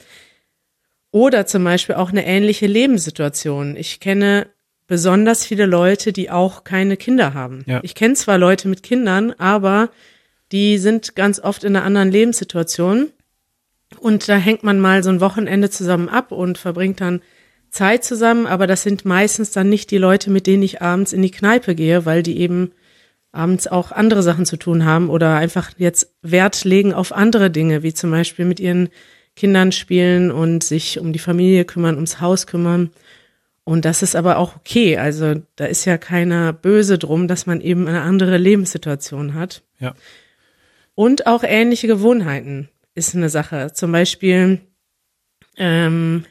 S1: Oder zum Beispiel auch eine ähnliche Lebenssituation. Ich kenne besonders viele Leute, die auch keine Kinder haben.
S2: Ja.
S1: Ich kenne zwar Leute mit Kindern, aber die sind ganz oft in einer anderen Lebenssituation. Und da hängt man mal so ein Wochenende zusammen ab und verbringt dann Zeit zusammen, aber das sind meistens dann nicht die Leute, mit denen ich abends in die Kneipe gehe, weil die eben abends auch andere Sachen zu tun haben oder einfach jetzt Wert legen auf andere Dinge, wie zum Beispiel mit ihren Kindern spielen und sich um die Familie kümmern, ums Haus kümmern. Und das ist aber auch okay. Also da ist ja keiner böse drum, dass man eben eine andere Lebenssituation hat.
S2: Ja.
S1: Und auch ähnliche Gewohnheiten ist eine Sache. Zum Beispiel, ähm,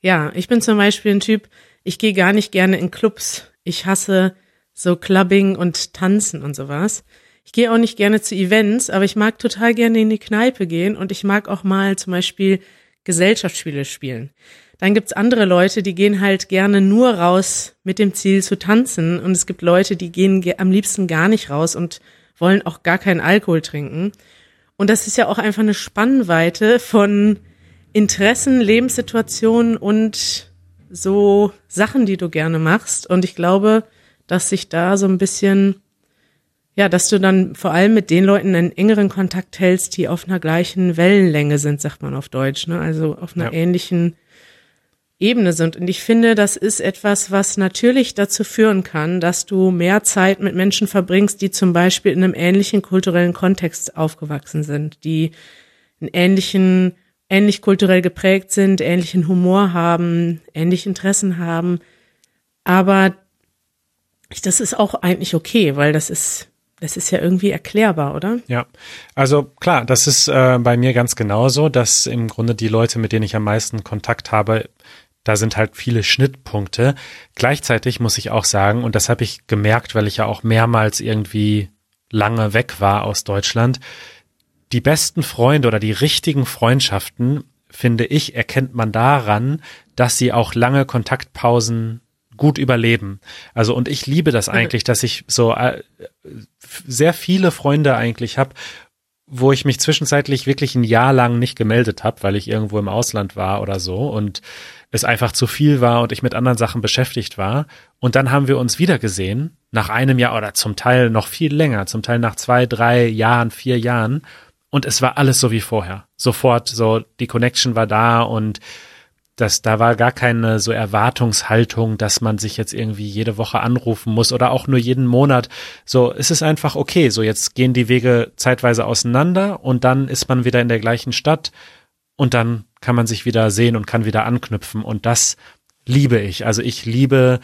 S1: ja, ich bin zum Beispiel ein Typ, ich gehe gar nicht gerne in Clubs. Ich hasse so Clubbing und Tanzen und sowas. Ich gehe auch nicht gerne zu Events, aber ich mag total gerne in die Kneipe gehen und ich mag auch mal zum Beispiel Gesellschaftsspiele spielen. Dann gibt's andere Leute, die gehen halt gerne nur raus mit dem Ziel zu tanzen und es gibt Leute, die gehen am liebsten gar nicht raus und wollen auch gar keinen Alkohol trinken. Und das ist ja auch einfach eine Spannweite von Interessen, Lebenssituationen und so Sachen, die du gerne machst. Und ich glaube, dass sich da so ein bisschen ja, dass du dann vor allem mit den Leuten einen engeren Kontakt hältst, die auf einer gleichen Wellenlänge sind, sagt man auf Deutsch, ne? Also auf einer
S2: Ja.
S1: ähnlichen Ebene sind. Und ich finde, das ist etwas, was natürlich dazu führen kann, dass du mehr Zeit mit Menschen verbringst, die zum Beispiel in einem ähnlichen kulturellen Kontext aufgewachsen sind, die einen ähnlichen, ähnlich kulturell geprägt sind, ähnlichen Humor haben, ähnliche Interessen haben. Aber das ist auch eigentlich okay, weil das ist, das ist ja irgendwie erklärbar, oder?
S2: Ja, also klar, das ist äh, bei mir ganz genauso, dass im Grunde die Leute, mit denen ich am meisten Kontakt habe, da sind halt viele Schnittpunkte. Gleichzeitig muss ich auch sagen, und das habe ich gemerkt, weil ich ja auch mehrmals irgendwie lange weg war aus Deutschland, die besten Freunde oder die richtigen Freundschaften, finde ich, erkennt man daran, dass sie auch lange Kontaktpausen gut überleben. Also und ich liebe das eigentlich, dass ich so äh, sehr viele Freunde eigentlich habe, wo ich mich zwischenzeitlich wirklich ein Jahr lang nicht gemeldet habe, weil ich irgendwo im Ausland war oder so und es einfach zu viel war und ich mit anderen Sachen beschäftigt war. Und dann haben wir uns wieder gesehen, nach einem Jahr oder zum Teil noch viel länger, zum Teil nach zwei, drei Jahren, vier Jahren. Und es war alles so wie vorher. Sofort so, die Connection war da und das, da war gar keine so Erwartungshaltung, dass man sich jetzt irgendwie jede Woche anrufen muss oder auch nur jeden Monat. So, es ist einfach okay. So, jetzt gehen die Wege zeitweise auseinander und dann ist man wieder in der gleichen Stadt und dann kann man sich wieder sehen und kann wieder anknüpfen. Und das liebe ich. Also ich liebe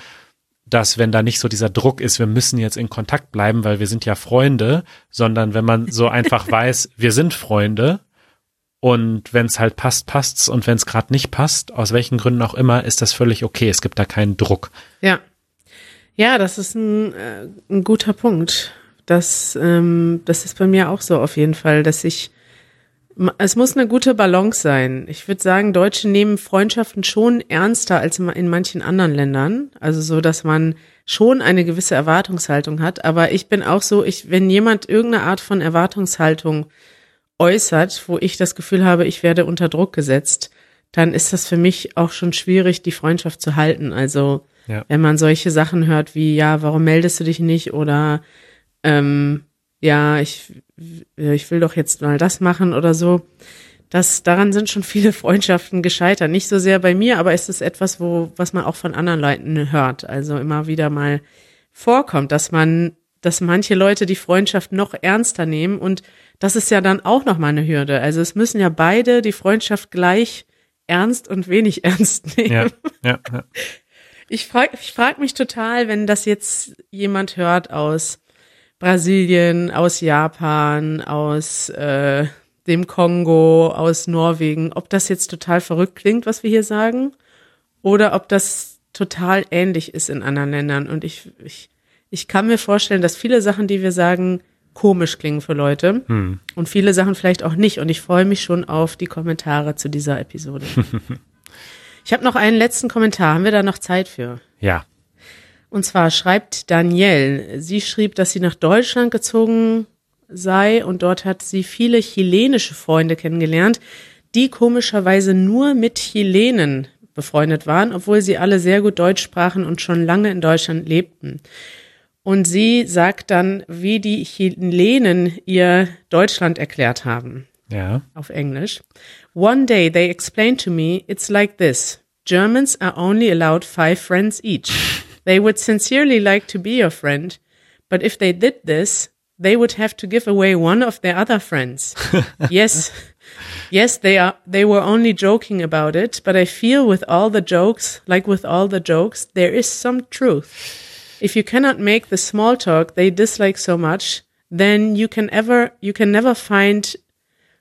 S2: dass wenn da nicht so dieser Druck ist, wir müssen jetzt in Kontakt bleiben, weil wir sind ja Freunde, sondern wenn man so einfach weiß, wir sind Freunde und wenn es halt passt, passt's und wenn es gerade nicht passt, aus welchen Gründen auch immer, ist das völlig okay. Es gibt da keinen Druck.
S1: Ja. Ja, das ist ein, äh, ein guter Punkt. Das, ähm, das ist bei mir auch so auf jeden Fall, dass ich es muss eine gute Balance sein. Ich würde sagen, Deutsche nehmen Freundschaften schon ernster als in manchen anderen Ländern. Also so, dass man schon eine gewisse Erwartungshaltung hat. Aber ich bin auch so, ich, wenn jemand irgendeine Art von Erwartungshaltung äußert, wo ich das Gefühl habe, ich werde unter Druck gesetzt, dann ist das für mich auch schon schwierig, die Freundschaft zu halten. Also
S2: Ja.
S1: wenn man solche Sachen hört wie, ja, warum meldest du dich nicht oder ähm, ja, ich, ich will doch jetzt mal das machen oder so. Das, daran sind schon viele Freundschaften gescheitert. Nicht so sehr bei mir, aber es ist etwas, wo, was man auch von anderen Leuten hört. Also immer wieder mal vorkommt, dass man, dass manche Leute die Freundschaft noch ernster nehmen und das ist ja dann auch nochmal eine Hürde. Also es müssen ja beide die Freundschaft gleich ernst und wenig ernst nehmen. Ja, ja, ja. Ich frage ich frag mich total, wenn das jetzt jemand hört aus Brasilien, aus Japan, aus äh, dem Kongo, aus Norwegen, ob das jetzt total verrückt klingt, was wir hier sagen, oder ob das total ähnlich ist in anderen Ländern. Und ich, ich, ich kann mir vorstellen, dass viele Sachen, die wir sagen, komisch klingen für Leute hm. und viele Sachen vielleicht auch nicht. Und ich freue mich schon auf die Kommentare zu dieser Episode. ich habe noch einen letzten Kommentar. Haben wir da noch Zeit für?
S2: Ja.
S1: Und zwar schreibt Danielle, sie schrieb, dass sie nach Deutschland gezogen sei und dort hat sie viele chilenische Freunde kennengelernt, die komischerweise nur mit Chilenen befreundet waren, obwohl sie alle sehr gut Deutsch sprachen und schon lange in Deutschland lebten. Und sie sagt dann, wie die Chilenen ihr Deutschland erklärt haben.
S2: Ja.
S1: Auf Englisch. One day they explained to me, it's like this. Germans are only allowed five friends each. They would sincerely like to be your friend, but if they did this, they would have to give away one of their other friends. yes. Yes, they are, they were only joking about it, but I feel with all the jokes, like with all the jokes, there is some truth. If you cannot make the small talk they dislike so much, then you can ever, you can never find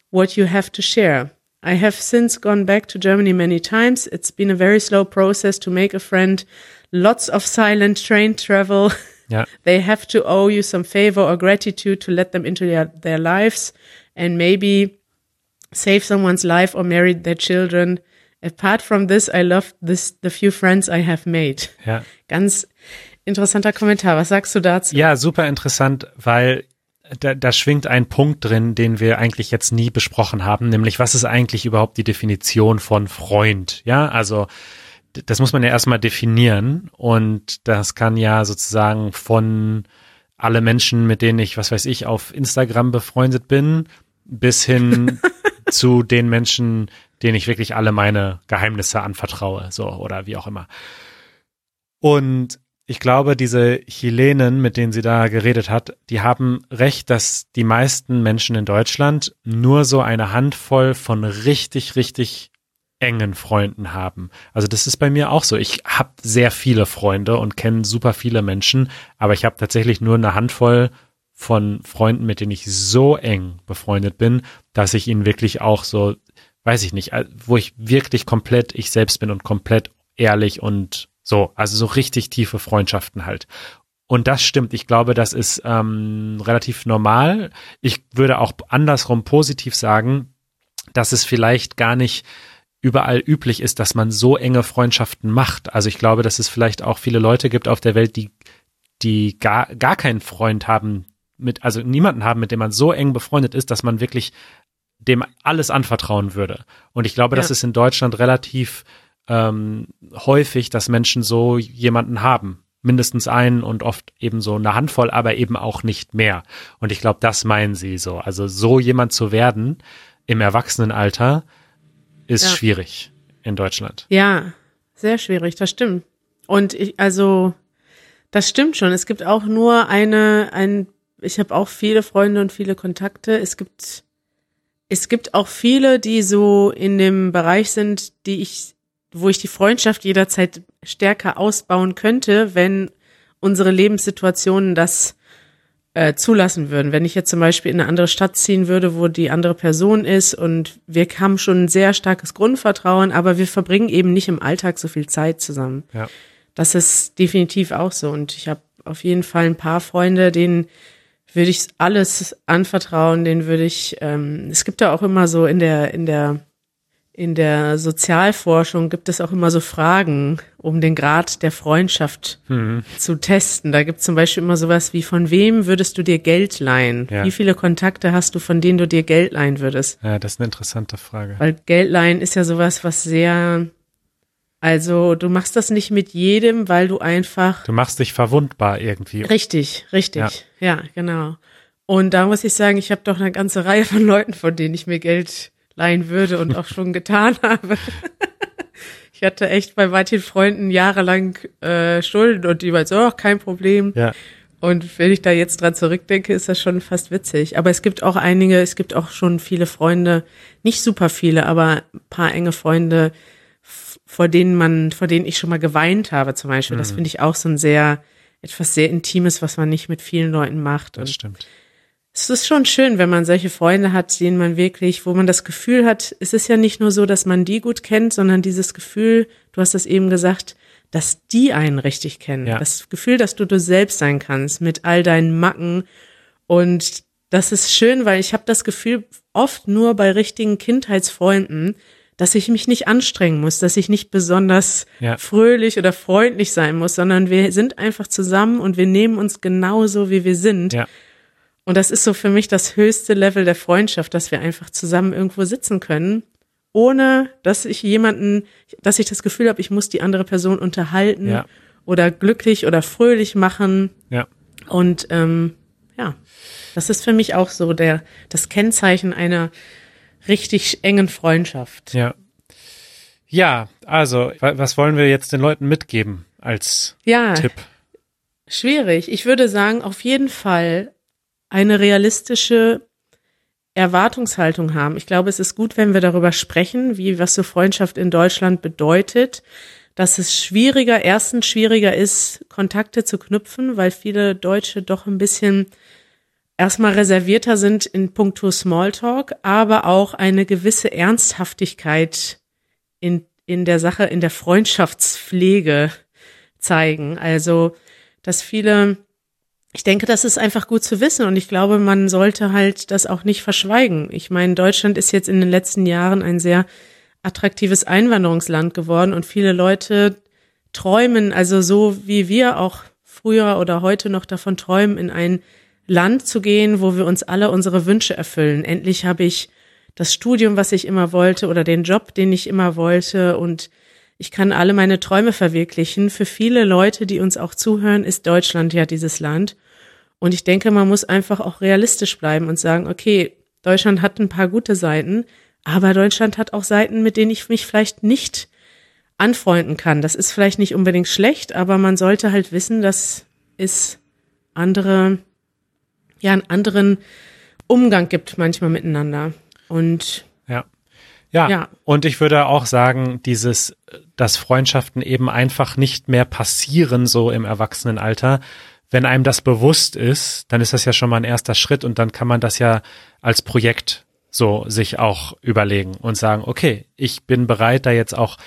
S1: what you have to share. I have since gone back to Germany many times. It's been a very slow process to make a friend. Lots of silent train travel.
S2: Yeah.
S1: they have to owe you some favor or gratitude to let them into their, their lives and maybe save someone's life or marry their children. Apart from this, I love this, the few friends I have made.
S2: Ja.
S1: Ganz interessanter Kommentar. Was sagst du dazu?
S2: Ja, super interessant, weil da, da schwingt ein Punkt drin, den wir eigentlich jetzt nie besprochen haben, nämlich was ist eigentlich überhaupt die Definition von Freund? Ja, also das muss man ja erstmal definieren und das kann ja sozusagen von alle Menschen, mit denen ich, was weiß ich, auf Instagram befreundet bin, bis hin zu den Menschen, denen ich wirklich alle meine Geheimnisse anvertraue, so oder wie auch immer. Und ich glaube, diese Chilenen, mit denen sie da geredet hat, die haben recht, dass die meisten Menschen in Deutschland nur so eine Handvoll von richtig, richtig engen Freunden haben. Also das ist bei mir auch so. Ich habe sehr viele Freunde und kenne super viele Menschen, aber ich habe tatsächlich nur eine Handvoll von Freunden, mit denen ich so eng befreundet bin, dass ich ihnen wirklich auch so, weiß ich nicht, wo ich wirklich komplett ich selbst bin und komplett ehrlich und so, also so richtig tiefe Freundschaften halt. Und das stimmt. Ich glaube, das ist ähm, relativ normal. Ich würde auch andersrum positiv sagen, dass es vielleicht gar nicht überall üblich ist, dass man so enge Freundschaften macht. Also ich glaube, dass es vielleicht auch viele Leute gibt auf der Welt, die, die gar, gar keinen Freund haben, mit, also niemanden haben, mit dem man so eng befreundet ist, dass man wirklich dem alles anvertrauen würde. Und ich glaube, ja. das ist in Deutschland relativ ähm, häufig, dass Menschen so jemanden haben. Mindestens einen und oft eben so eine Handvoll, aber eben auch nicht mehr. Und ich glaube, das meinen sie so. Also so jemand zu werden im Erwachsenenalter ist ja. schwierig in Deutschland.
S1: Ja, sehr schwierig, das stimmt. Und ich, also, das stimmt schon. Es gibt auch nur eine, ein, ich habe auch viele Freunde und viele Kontakte. Es gibt, es gibt auch viele, die so in dem Bereich sind, die ich wo ich die Freundschaft jederzeit stärker ausbauen könnte, wenn unsere Lebenssituationen das äh, zulassen würden. Wenn ich jetzt zum Beispiel in eine andere Stadt ziehen würde, wo die andere Person ist und wir haben schon ein sehr starkes Grundvertrauen, aber wir verbringen eben nicht im Alltag so viel Zeit zusammen.
S2: Ja.
S1: Das ist definitiv auch so. Und ich habe auf jeden Fall ein paar Freunde, denen würde ich alles anvertrauen, denen würde ich, ähm, es gibt ja auch immer so in der, in der in der Sozialforschung gibt es auch immer so Fragen, um den Grad der Freundschaft mhm. zu testen. Da gibt es zum Beispiel immer sowas wie, von wem würdest du dir Geld leihen? Ja. Wie viele Kontakte hast du, von denen du dir Geld leihen würdest?
S2: Ja, das ist eine interessante Frage.
S1: Weil Geld leihen ist ja sowas, was sehr, also du machst das nicht mit jedem, weil du einfach.
S2: Du machst dich verwundbar irgendwie.
S1: Richtig, richtig. Ja, ja genau. Und da muss ich sagen, ich habe doch eine ganze Reihe von Leuten, von denen ich mir Geld leihen würde und auch schon getan habe. ich hatte echt bei manchen Freunden jahrelang äh, Schulden und die waren so, oh, kein Problem.
S2: Ja.
S1: Und wenn ich da jetzt dran zurückdenke, ist das schon fast witzig. Aber es gibt auch einige, es gibt auch schon viele Freunde, nicht super viele, aber ein paar enge Freunde, vor denen man, vor denen ich schon mal geweint habe zum Beispiel. Mhm. Das finde ich auch so ein sehr, etwas sehr Intimes, was man nicht mit vielen Leuten macht.
S2: Das Und stimmt.
S1: Es ist schon schön, wenn man solche Freunde hat, denen man wirklich, wo man das Gefühl hat, es ist ja nicht nur so, dass man die gut kennt, sondern dieses Gefühl, du hast das eben gesagt, dass die einen richtig kennen. Ja. Das Gefühl, dass du du selbst sein kannst mit all deinen Macken. Und das ist schön, weil ich habe das Gefühl, oft nur bei richtigen Kindheitsfreunden, dass ich mich nicht anstrengen muss, dass ich nicht besonders ja. fröhlich oder freundlich sein muss, sondern wir sind einfach zusammen und wir nehmen uns genauso, wie wir sind. Ja. Und das ist so für mich das höchste Level der Freundschaft, dass wir einfach zusammen irgendwo sitzen können, ohne dass ich jemanden, dass ich das Gefühl habe, ich muss die andere Person unterhalten ja. oder glücklich oder fröhlich machen.
S2: Ja.
S1: Und ähm, ja, das ist für mich auch so der das Kennzeichen einer richtig engen Freundschaft.
S2: Ja. Ja, also was wollen wir jetzt den Leuten mitgeben als
S1: ja,
S2: Tipp?
S1: Schwierig. Ich würde sagen, auf jeden Fall eine realistische Erwartungshaltung haben. Ich glaube, es ist gut, wenn wir darüber sprechen, wie was so Freundschaft in Deutschland bedeutet, dass es schwieriger, erstens schwieriger ist, Kontakte zu knüpfen, weil viele Deutsche doch ein bisschen erstmal reservierter sind in puncto Smalltalk, aber auch eine gewisse Ernsthaftigkeit in, in der Sache, in der Freundschaftspflege zeigen. Also, dass viele ich denke, das ist einfach gut zu wissen und ich glaube, man sollte halt das auch nicht verschweigen. Ich meine, Deutschland ist jetzt in den letzten Jahren ein sehr attraktives Einwanderungsland geworden und viele Leute träumen, also so wie wir auch früher oder heute noch davon träumen, in ein Land zu gehen, wo wir uns alle unsere Wünsche erfüllen. Endlich habe ich das Studium, was ich immer wollte oder den Job, den ich immer wollte und ich kann alle meine Träume verwirklichen. Für viele Leute, die uns auch zuhören, ist Deutschland ja dieses Land. Und ich denke, man muss einfach auch realistisch bleiben und sagen, okay, Deutschland hat ein paar gute Seiten, aber Deutschland hat auch Seiten, mit denen ich mich vielleicht nicht anfreunden kann. Das ist vielleicht nicht unbedingt schlecht, aber man sollte halt wissen, dass es andere, ja, einen anderen Umgang gibt manchmal miteinander. Und
S2: ja, ja, und ich würde auch sagen, dieses, dass Freundschaften eben einfach nicht mehr passieren, so im Erwachsenenalter. Wenn einem das bewusst ist, dann ist das ja schon mal ein erster Schritt und dann kann man das ja als Projekt so sich auch überlegen und sagen, okay, ich bin bereit, da jetzt auch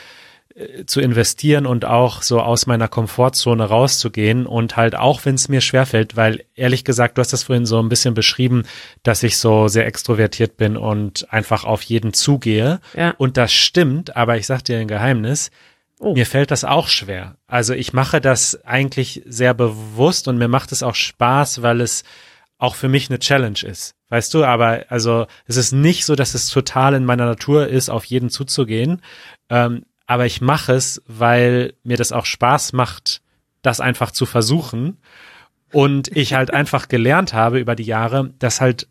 S2: zu investieren und auch so aus meiner Komfortzone rauszugehen und halt auch, wenn es mir schwerfällt, weil ehrlich gesagt, du hast das vorhin so ein bisschen beschrieben, dass ich so sehr extrovertiert bin und einfach auf jeden zugehe. Ja. Und das stimmt, aber ich sag dir ein Geheimnis, oh. mir fällt das auch schwer. Also ich mache das eigentlich sehr bewusst und mir macht es auch Spaß, weil es auch für mich eine Challenge ist. Weißt du, aber also es ist nicht so, dass es total in meiner Natur ist, auf jeden zuzugehen. Ähm, aber ich mache es, weil mir das auch Spaß macht, das einfach zu versuchen. Und ich halt einfach gelernt habe über die Jahre, dass halt,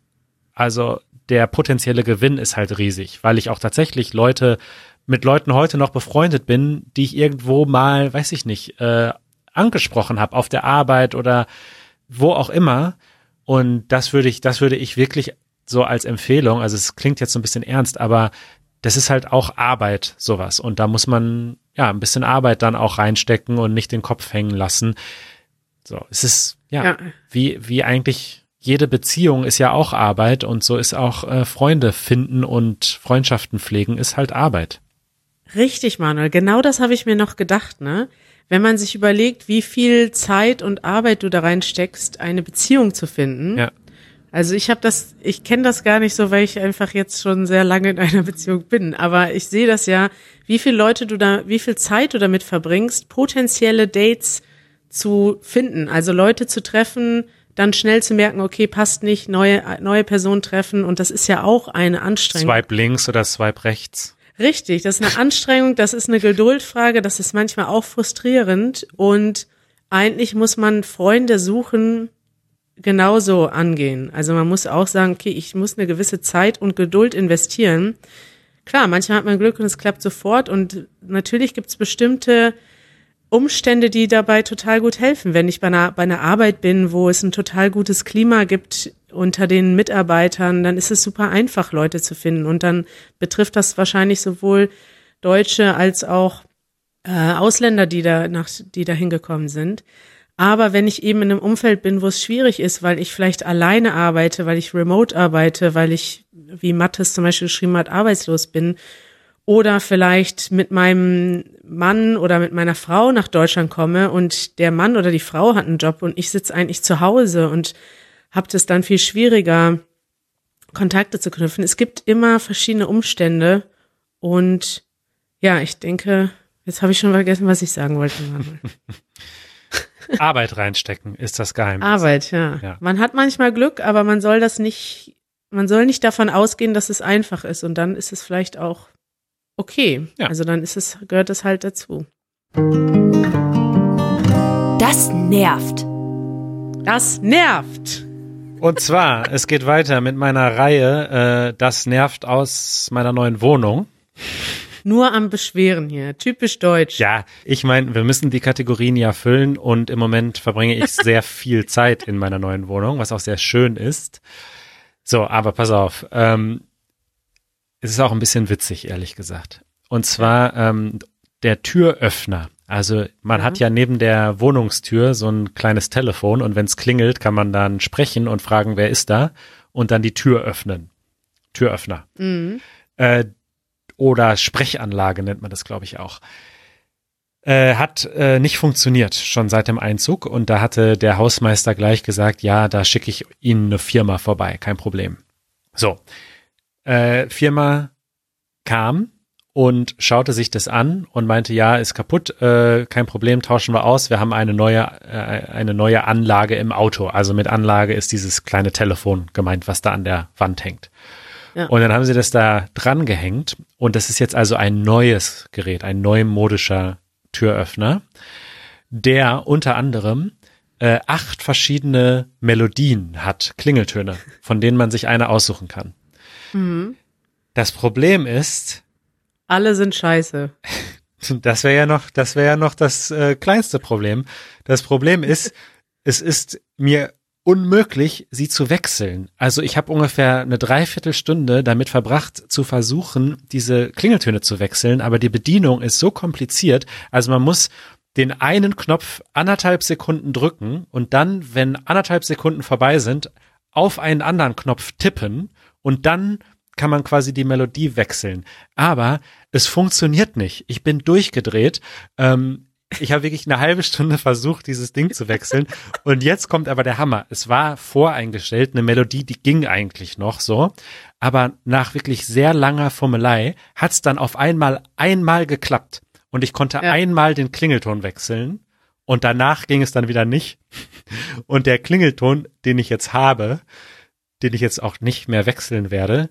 S2: also der potenzielle Gewinn ist halt riesig, weil ich auch tatsächlich Leute mit Leuten heute noch befreundet bin, die ich irgendwo mal, weiß ich nicht, äh, angesprochen habe auf der Arbeit oder wo auch immer. Und das würde ich, das würde ich wirklich so als Empfehlung, also es klingt jetzt so ein bisschen ernst, aber das ist halt auch Arbeit, sowas. Und da muss man ja ein bisschen Arbeit dann auch reinstecken und nicht den Kopf hängen lassen. So, es ist ja, ja. wie wie eigentlich jede Beziehung ist ja auch Arbeit und so ist auch äh, Freunde finden und Freundschaften pflegen ist halt Arbeit.
S1: Richtig, Manuel. Genau das habe ich mir noch gedacht, ne? Wenn man sich überlegt, wie viel Zeit und Arbeit du da reinsteckst, eine Beziehung zu finden, ja. Also ich habe das, ich kenne das gar nicht so, weil ich einfach jetzt schon sehr lange in einer Beziehung bin. Aber ich sehe das ja, wie viele Leute du da, wie viel Zeit du damit verbringst, potenzielle Dates zu finden. Also Leute zu treffen, dann schnell zu merken, okay, passt nicht, neue, neue Person treffen. Und das ist ja auch eine Anstrengung.
S2: Swipe links oder swipe rechts.
S1: Richtig, das ist eine Anstrengung, das ist eine Geduldfrage, das ist manchmal auch frustrierend. Und eigentlich muss man Freunde suchen, genauso angehen. Also man muss auch sagen, okay, ich muss eine gewisse Zeit und Geduld investieren. Klar, manchmal hat man Glück und es klappt sofort und natürlich gibt es bestimmte Umstände, die dabei total gut helfen. Wenn ich bei einer, bei einer Arbeit bin, wo es ein total gutes Klima gibt unter den Mitarbeitern, dann ist es super einfach, Leute zu finden. Und dann betrifft das wahrscheinlich sowohl Deutsche als auch äh, Ausländer, die da nach, die da hingekommen sind. Aber wenn ich eben in einem Umfeld bin, wo es schwierig ist, weil ich vielleicht alleine arbeite, weil ich remote arbeite, weil ich, wie Mattes zum Beispiel geschrieben hat, arbeitslos bin oder vielleicht mit meinem Mann oder mit meiner Frau nach Deutschland komme und der Mann oder die Frau hat einen Job und ich sitze eigentlich zu Hause und habe das dann viel schwieriger, Kontakte zu knüpfen. Es gibt immer verschiedene Umstände und ja, ich denke, jetzt habe ich schon vergessen, was ich sagen wollte.
S2: Arbeit reinstecken ist das Geheimnis.
S1: Arbeit, ja. ja. Man hat manchmal Glück, aber man soll das nicht, man soll nicht davon ausgehen, dass es einfach ist und dann ist es vielleicht auch okay. Ja. Also dann ist es, gehört es halt dazu.
S5: Das nervt.
S1: Das nervt.
S2: Und zwar, es geht weiter mit meiner Reihe, äh, das nervt aus meiner neuen Wohnung.
S1: Nur am Beschweren hier, typisch deutsch.
S2: Ja, ich meine, wir müssen die Kategorien ja füllen und im Moment verbringe ich sehr viel Zeit in meiner neuen Wohnung, was auch sehr schön ist. So, aber pass auf, ähm, es ist auch ein bisschen witzig, ehrlich gesagt. Und zwar ähm, der Türöffner. Also man ja. hat ja neben der Wohnungstür so ein kleines Telefon und wenn es klingelt, kann man dann sprechen und fragen, wer ist da und dann die Tür öffnen. Türöffner. Mhm. Äh, oder Sprechanlage nennt man das, glaube ich, auch. Äh, hat äh, nicht funktioniert, schon seit dem Einzug. Und da hatte der Hausmeister gleich gesagt, ja, da schicke ich Ihnen eine Firma vorbei, kein Problem. So, äh, Firma kam und schaute sich das an und meinte, ja, ist kaputt, äh, kein Problem, tauschen wir aus. Wir haben eine neue, äh, eine neue Anlage im Auto. Also mit Anlage ist dieses kleine Telefon gemeint, was da an der Wand hängt. Ja. Und dann haben sie das da dran gehängt und das ist jetzt also ein neues Gerät, ein neumodischer Türöffner, der unter anderem äh, acht verschiedene Melodien hat, Klingeltöne, von denen man sich eine aussuchen kann. Mhm. Das Problem ist.
S1: Alle sind scheiße.
S2: Das wäre ja noch, das wäre ja noch das äh, kleinste Problem. Das Problem ist, es ist mir unmöglich, sie zu wechseln. Also ich habe ungefähr eine Dreiviertelstunde damit verbracht, zu versuchen, diese Klingeltöne zu wechseln, aber die Bedienung ist so kompliziert. Also man muss den einen Knopf anderthalb Sekunden drücken und dann, wenn anderthalb Sekunden vorbei sind, auf einen anderen Knopf tippen und dann kann man quasi die Melodie wechseln. Aber es funktioniert nicht. Ich bin durchgedreht. Ähm, ich habe wirklich eine halbe Stunde versucht, dieses Ding zu wechseln. Und jetzt kommt aber der Hammer. Es war voreingestellt, eine Melodie, die ging eigentlich noch so. Aber nach wirklich sehr langer Formelei hat es dann auf einmal einmal geklappt. Und ich konnte ja. einmal den Klingelton wechseln. Und danach ging es dann wieder nicht. Und der Klingelton, den ich jetzt habe, den ich jetzt auch nicht mehr wechseln werde,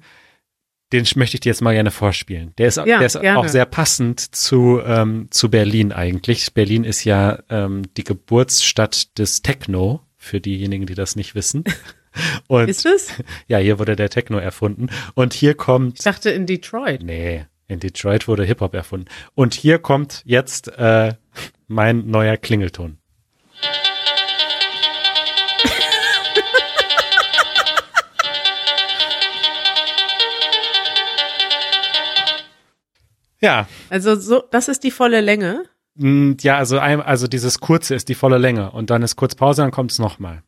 S2: den möchte ich dir jetzt mal gerne vorspielen. Der ist, ja, der ist auch sehr passend zu, ähm, zu Berlin eigentlich. Berlin ist ja ähm, die Geburtsstadt des Techno, für diejenigen, die das nicht wissen.
S1: Und, ist es?
S2: Ja, hier wurde der Techno erfunden. Und hier kommt.
S1: Ich dachte in Detroit.
S2: Nee, in Detroit wurde Hip-Hop erfunden. Und hier kommt jetzt äh, mein neuer Klingelton. Ja.
S1: Also so, das ist die volle Länge.
S2: Mm, ja, also ein, also dieses kurze ist die volle Länge und dann ist kurz Pause, dann kommt es nochmal.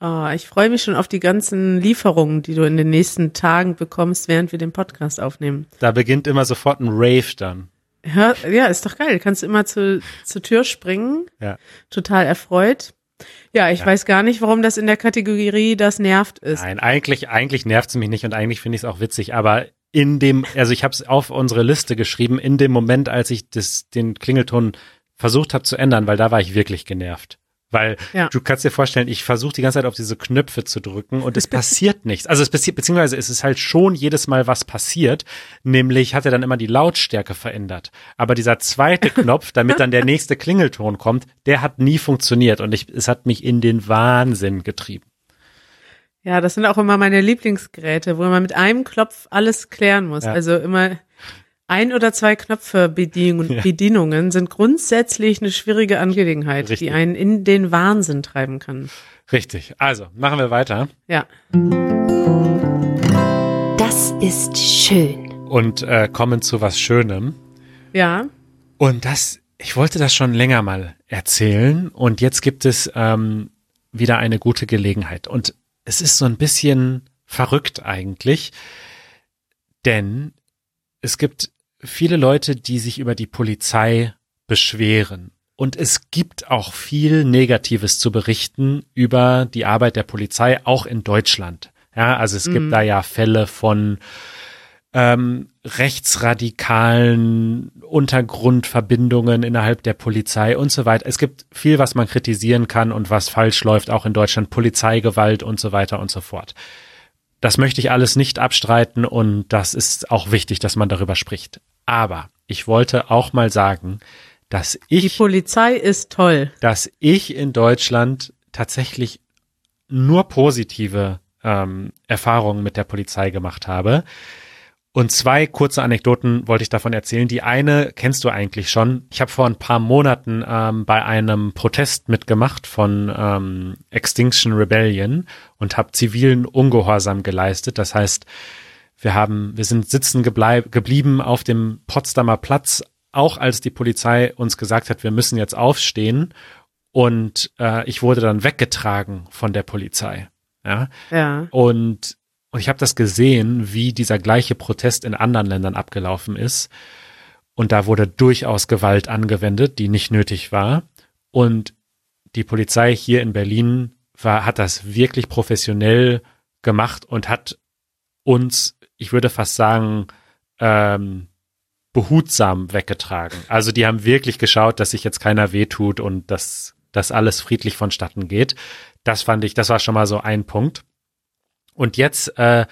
S1: Oh, ich freue mich schon auf die ganzen Lieferungen, die du in den nächsten Tagen bekommst, während wir den Podcast aufnehmen.
S2: Da beginnt immer sofort ein Rave dann.
S1: Ja, ja ist doch geil. Kannst immer zu, zur Tür springen.
S2: Ja.
S1: Total erfreut. Ja, ich ja. weiß gar nicht, warum das in der Kategorie das nervt ist.
S2: Nein, eigentlich, eigentlich nervt es mich nicht und eigentlich finde ich es auch witzig, aber in dem, also ich habe es auf unsere Liste geschrieben, in dem Moment, als ich das, den Klingelton versucht habe zu ändern, weil da war ich wirklich genervt. Weil ja. du kannst dir vorstellen, ich versuche die ganze Zeit auf diese Knöpfe zu drücken und es passiert nichts. Also es passiert, beziehungsweise es ist halt schon jedes Mal was passiert, nämlich hat er dann immer die Lautstärke verändert. Aber dieser zweite Knopf, damit dann der nächste Klingelton kommt, der hat nie funktioniert und ich, es hat mich in den Wahnsinn getrieben.
S1: Ja, das sind auch immer meine Lieblingsgeräte, wo man mit einem Klopf alles klären muss.
S2: Ja.
S1: Also immer ein oder zwei Knöpfe Bedienung,
S2: Ja.
S1: Bedienungen sind grundsätzlich eine schwierige Angelegenheit,
S2: Richtig.
S1: die einen in den Wahnsinn treiben kann.
S2: Richtig. Also, machen wir weiter.
S1: Ja.
S5: Das ist schön.
S2: Und äh, kommen zu was Schönem.
S1: Ja.
S2: Und das, ich wollte das schon länger mal erzählen und jetzt gibt es ähm, wieder eine gute Gelegenheit. Und es ist so ein bisschen verrückt eigentlich, denn es gibt viele Leute, die sich über die Polizei beschweren. Und es gibt auch viel Negatives zu berichten über die Arbeit der Polizei, auch in Deutschland. Ja, also es gibt da ja Fälle von ähm, rechtsradikalen Untergrundverbindungen innerhalb der Polizei und so weiter. Es gibt viel, was man kritisieren kann und was falsch läuft, auch in Deutschland, Polizeigewalt und so weiter und so fort. Das möchte ich alles nicht abstreiten und das ist auch wichtig, dass man darüber spricht. Aber ich wollte auch mal sagen, dass
S1: Die
S2: ich,
S1: Polizei ist toll.
S2: dass ich in Deutschland tatsächlich nur positive ähm, Erfahrungen mit der Polizei gemacht habe. Und zwei kurze Anekdoten wollte ich davon erzählen. Die eine kennst du eigentlich schon. Ich habe vor ein paar Monaten ähm, bei einem Protest mitgemacht von ähm, Extinction Rebellion und habe zivilen Ungehorsam geleistet. Das heißt, wir haben, wir sind sitzen gebleib, geblieben auf dem Potsdamer Platz, auch als die Polizei uns gesagt hat, wir müssen jetzt aufstehen. Und äh, ich wurde dann weggetragen von der Polizei. Ja.
S1: Ja.
S2: Und, und ich habe das gesehen, wie dieser gleiche Protest in anderen Ländern abgelaufen ist. Und da wurde durchaus Gewalt angewendet, die nicht nötig war. Und die Polizei hier in Berlin war, hat das wirklich professionell gemacht und hat uns, ich würde fast sagen, ähm, behutsam weggetragen. Also die haben wirklich geschaut, dass sich jetzt keiner wehtut und dass dass alles friedlich vonstatten geht. Das fand ich, das war schon mal so ein Punkt. Und jetzt äh,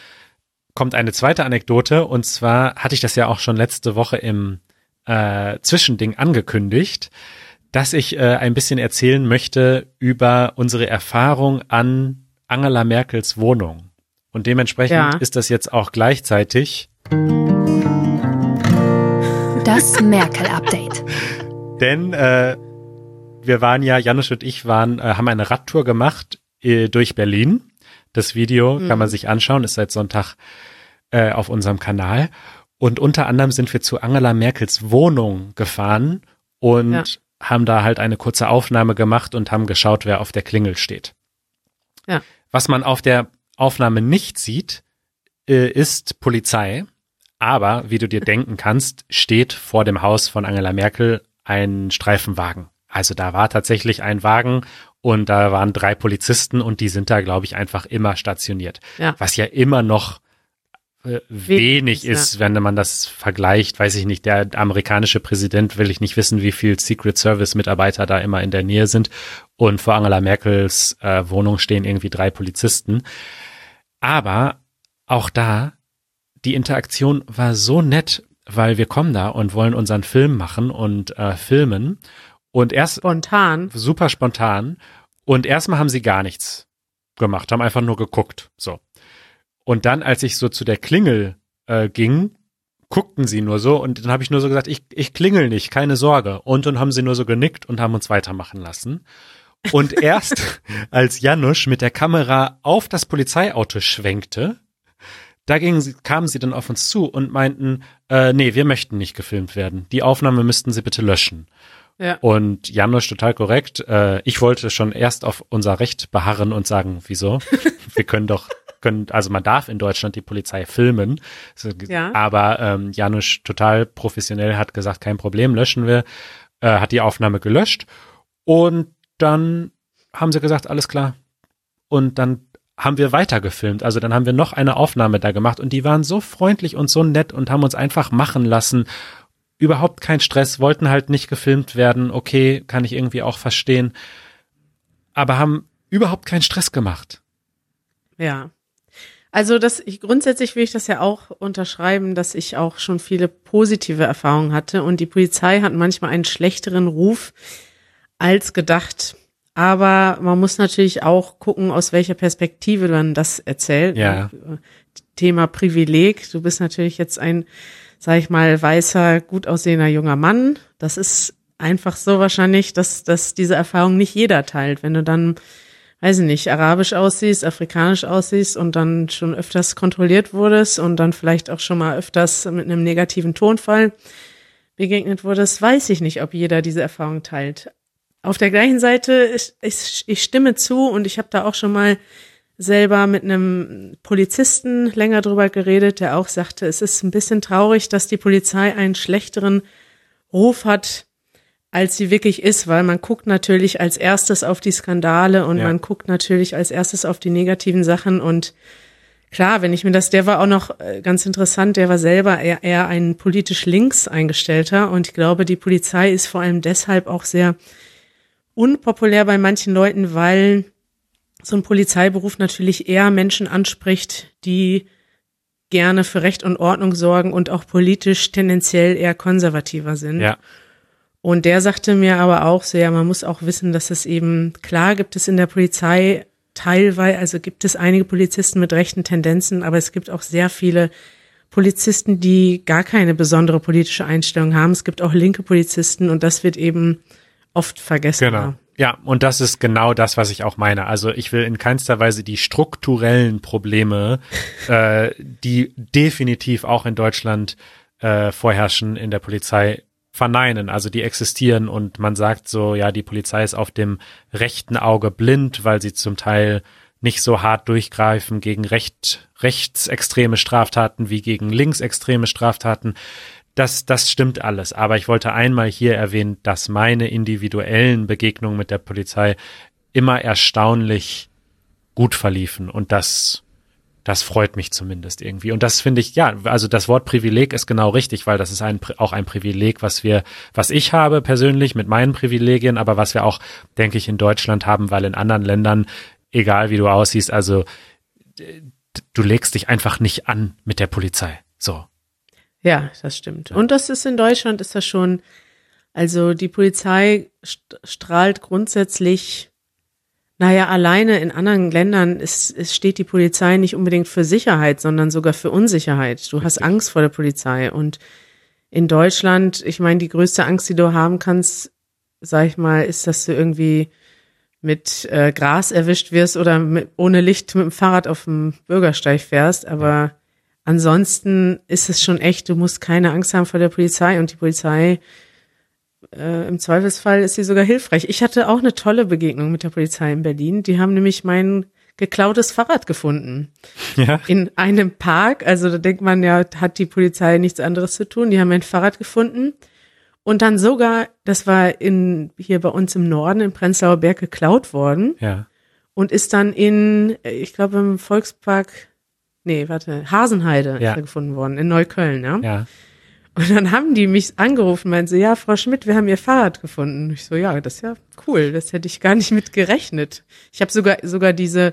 S2: kommt eine zweite Anekdote und zwar hatte ich das ja auch schon letzte Woche im äh, Zwischending angekündigt, dass ich äh, ein bisschen erzählen möchte über unsere Erfahrung an Angela Merkels Wohnung. Und dementsprechend
S1: Ja.
S2: ist das jetzt auch gleichzeitig
S5: Das Merkel-Update.
S2: Denn äh, wir waren ja, Janusz und ich waren, äh, haben eine Radtour gemacht äh, durch Berlin. Das Video kann man sich anschauen, ist seit Sonntag äh, auf unserem Kanal. Und unter anderem sind wir zu Angela Merkels Wohnung gefahren und
S1: Ja.
S2: haben da halt eine kurze Aufnahme gemacht und haben geschaut, wer auf der Klingel steht.
S1: Ja.
S2: Was man auf der Aufnahme nicht sieht, äh, ist Polizei. Aber, wie du dir denken kannst, steht vor dem Haus von Angela Merkel ein Streifenwagen. Also da war tatsächlich ein Wagen und da waren drei Polizisten und die sind da, glaube ich, einfach immer stationiert.
S1: Ja.
S2: Was ja immer noch äh, wenig
S1: ist,
S2: ist, wenn man das vergleicht, weiß ich nicht, der amerikanische Präsident will ich nicht wissen, wie viel Secret Service Mitarbeiter da immer in der Nähe sind und vor Angela Merkels äh, Wohnung stehen irgendwie drei Polizisten. Aber auch da, die Interaktion war so nett, weil wir kommen da und wollen unseren Film machen und äh, filmen und erst
S1: Spontan.
S2: super spontan. Und erstmal haben sie gar nichts gemacht, haben einfach nur geguckt. So. Und dann, als ich so zu der Klingel äh, ging, guckten sie nur so und dann habe ich nur so gesagt, ich, ich klingel nicht, keine Sorge. Und dann haben sie nur so genickt und haben uns weitermachen lassen. Und erst als Janusz mit der Kamera auf das Polizeiauto schwenkte, da sie, kamen sie dann auf uns zu und meinten, äh, nee, wir möchten nicht gefilmt werden. Die Aufnahme müssten sie bitte löschen.
S1: Ja.
S2: Und Janusz total korrekt. Äh, ich wollte schon erst auf unser Recht beharren und sagen, wieso? Wir können doch, können, also man darf in Deutschland die Polizei filmen. So,
S1: Ja.
S2: Aber ähm, Janusz total professionell hat gesagt, kein Problem, löschen wir. Äh, hat die Aufnahme gelöscht. Und dann haben sie gesagt, alles klar. Und dann haben wir weiter gefilmt. Also dann haben wir noch eine Aufnahme da gemacht und die waren so freundlich und so nett und haben uns einfach machen lassen. Überhaupt kein Stress, wollten halt nicht gefilmt werden. Okay, kann ich irgendwie auch verstehen. Aber haben überhaupt keinen Stress gemacht.
S1: Ja. Also das, ich, grundsätzlich will ich das ja auch unterschreiben, dass ich auch schon viele positive Erfahrungen hatte und die Polizei hat manchmal einen schlechteren Ruf als gedacht. aber man muss natürlich auch gucken, aus welcher Perspektive man das erzählt.
S2: Ja.
S1: Thema Privileg. Du bist natürlich jetzt ein, sag ich mal, weißer, gut aussehender junger Mann. Das ist einfach so wahrscheinlich, dass, dass diese Erfahrung nicht jeder teilt. Wenn du dann, weiß ich nicht, arabisch aussiehst, afrikanisch aussiehst und dann schon öfters kontrolliert wurdest und dann vielleicht auch schon mal öfters mit einem negativen Tonfall begegnet wurdest, weiß ich nicht, ob jeder diese Erfahrung teilt. Auf der gleichen Seite, ich, ich, ich stimme zu und ich habe da auch schon mal selber mit einem Polizisten länger drüber geredet, der auch sagte, es ist ein bisschen traurig, dass die Polizei einen schlechteren Ruf hat, als sie wirklich ist, weil man guckt natürlich als erstes auf die Skandale und
S2: Ja.
S1: man guckt natürlich als erstes auf die negativen Sachen und klar, wenn ich mir das, der war auch noch äh, ganz interessant, der war selber eher, eher ein politisch links eingestellter und ich glaube, die Polizei ist vor allem deshalb auch sehr unpopulär bei manchen Leuten, weil so ein Polizeiberuf natürlich eher Menschen anspricht, die gerne für Recht und Ordnung sorgen und auch politisch tendenziell eher konservativer sind.
S2: Ja.
S1: Und der sagte mir aber auch so, ja, man muss auch wissen, dass es eben, klar gibt es in der Polizei teilweise, also gibt es einige Polizisten mit rechten Tendenzen, aber es gibt auch sehr viele Polizisten, die gar keine besondere politische Einstellung haben. Es gibt auch linke Polizisten und das wird eben oft vergessen.
S2: Genau. Ja, und das ist genau das, was ich auch meine. Also ich will in keinster Weise die strukturellen Probleme, äh, die definitiv auch in Deutschland äh, vorherrschen in der Polizei, verneinen. Also die existieren und man sagt so, ja, die Polizei ist auf dem rechten Auge blind, weil sie zum Teil nicht so hart durchgreifen gegen recht, rechtsextreme Straftaten wie gegen linksextreme Straftaten. Das, das stimmt alles. Aber ich wollte einmal hier erwähnen, dass meine individuellen Begegnungen mit der Polizei immer erstaunlich gut verliefen. Und das, das freut mich zumindest irgendwie. Und das finde ich, ja, also das Wort Privileg ist genau richtig, weil das ist ein, auch ein Privileg, was wir, was ich habe persönlich mit meinen Privilegien, aber was wir auch, denke ich, in Deutschland haben, weil in anderen Ländern, egal wie du aussiehst, also du legst dich einfach nicht an mit der Polizei. So.
S1: Ja, das stimmt. Und das ist in Deutschland ist das schon, also die Polizei st strahlt grundsätzlich, naja, alleine in anderen Ländern ist, es steht die Polizei nicht unbedingt für Sicherheit, sondern sogar für Unsicherheit. Du hast Angst vor der Polizei. Und in Deutschland, ich meine, die größte Angst, die du haben kannst, sag ich mal, ist, dass du irgendwie mit äh, Gras erwischt wirst oder mit, ohne Licht mit dem Fahrrad auf dem Bürgersteig fährst. Aber ansonsten ist es schon echt, du musst keine Angst haben vor der Polizei und die Polizei äh, im Zweifelsfall ist sie sogar hilfreich. Ich hatte auch eine tolle Begegnung mit der Polizei in Berlin. Die haben nämlich mein geklautes Fahrrad gefunden
S2: Ja.
S1: in einem Park. Also da denkt man ja, hat die Polizei nichts anderes zu tun. Die haben mein Fahrrad gefunden und dann sogar, das war in hier bei uns im Norden in Prenzlauer Berg geklaut worden
S2: Ja.
S1: und ist dann in, ich glaube im Volkspark, nee, warte, Hasenheide
S2: Ja.
S1: ist er gefunden worden, in Neukölln, ja.
S2: Ja.
S1: Und dann haben die mich angerufen, meinen so, ja, Frau Schmidt, wir haben Ihr Fahrrad gefunden. Ich so, ja, das ist ja cool, das hätte ich gar nicht mit gerechnet. Ich habe sogar sogar diese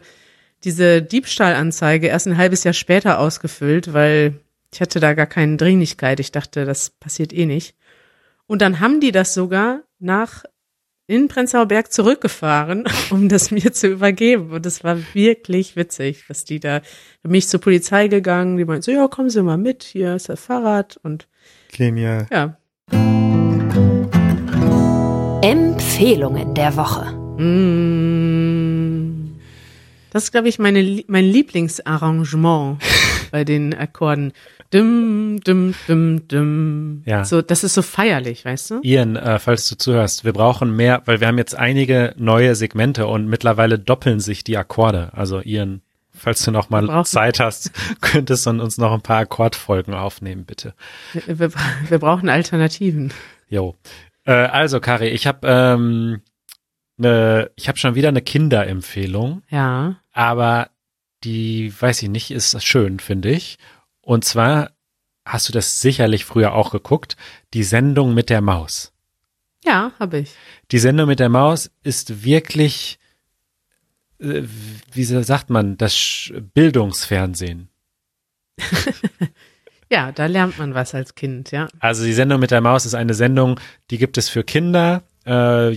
S1: diese Diebstahlanzeige erst ein halbes Jahr später ausgefüllt, weil ich hatte da gar keine Dringlichkeit. Ich dachte, das passiert eh nicht. Und dann haben die das sogar nach in Prenzlauer Berg zurückgefahren, um das mir zu übergeben. Und das war wirklich witzig, was die da, da bin ich zur Polizei gegangen, die meinten so, ja, kommen Sie mal mit, hier ist das Fahrrad und
S2: Genial.
S1: ja.
S5: Empfehlungen der Woche.
S1: Mm. Das ist, glaube ich, meine, mein Lieblingsarrangement bei den Akkorden. Dum, dum, dum, dum.
S2: Ja.
S1: So, das ist so feierlich, weißt du?
S2: Ian, äh, falls du zuhörst, wir brauchen mehr, weil wir haben jetzt einige neue Segmente und mittlerweile doppeln sich die Akkorde. Also Ian, falls du noch mal
S1: brauchen-
S2: Zeit hast, könntest du uns noch ein paar Akkordfolgen aufnehmen, bitte.
S1: Wir, wir, wir brauchen Alternativen.
S2: Jo. Äh, also Kari, ich habe ähm, ne, ich habe schon wieder eine Kinderempfehlung,
S1: Ja.
S2: aber die weiß ich nicht, ist schön, finde ich. Und zwar hast du das sicherlich früher auch geguckt, die Sendung mit der Maus.
S1: Ja, habe ich.
S2: Die Sendung mit der Maus ist wirklich, äh, wie sagt man, das Bildungsfernsehen.
S1: Ja, da lernt man was als Kind, ja.
S2: Also die Sendung mit der Maus ist eine Sendung, die gibt es für Kinder. äh,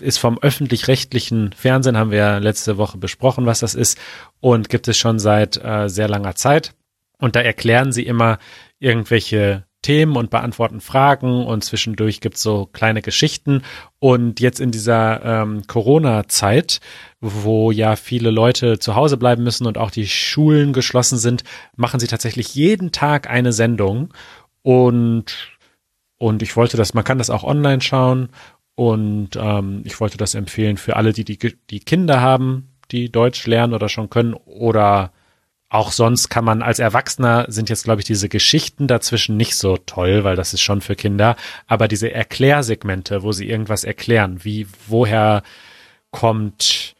S2: ist vom öffentlich-rechtlichen Fernsehen, haben wir ja letzte Woche besprochen, was das ist, und gibt es schon seit äh, sehr langer Zeit. Und da erklären sie immer irgendwelche Themen und beantworten Fragen und zwischendurch gibt's so kleine Geschichten. Und jetzt in dieser ähm, Corona-Zeit, wo ja viele Leute zu Hause bleiben müssen und auch die Schulen geschlossen sind, machen sie tatsächlich jeden Tag eine Sendung. Und, und ich wollte das, man kann das auch online schauen. Und ähm, ich wollte das empfehlen für alle, die, die die Kinder haben, die Deutsch lernen oder schon können oder auch sonst kann man als Erwachsener sind jetzt, glaube ich, diese Geschichten dazwischen nicht so toll, weil das ist schon für Kinder. Aber diese Erklärsegmente, wo sie irgendwas erklären, wie, woher kommt,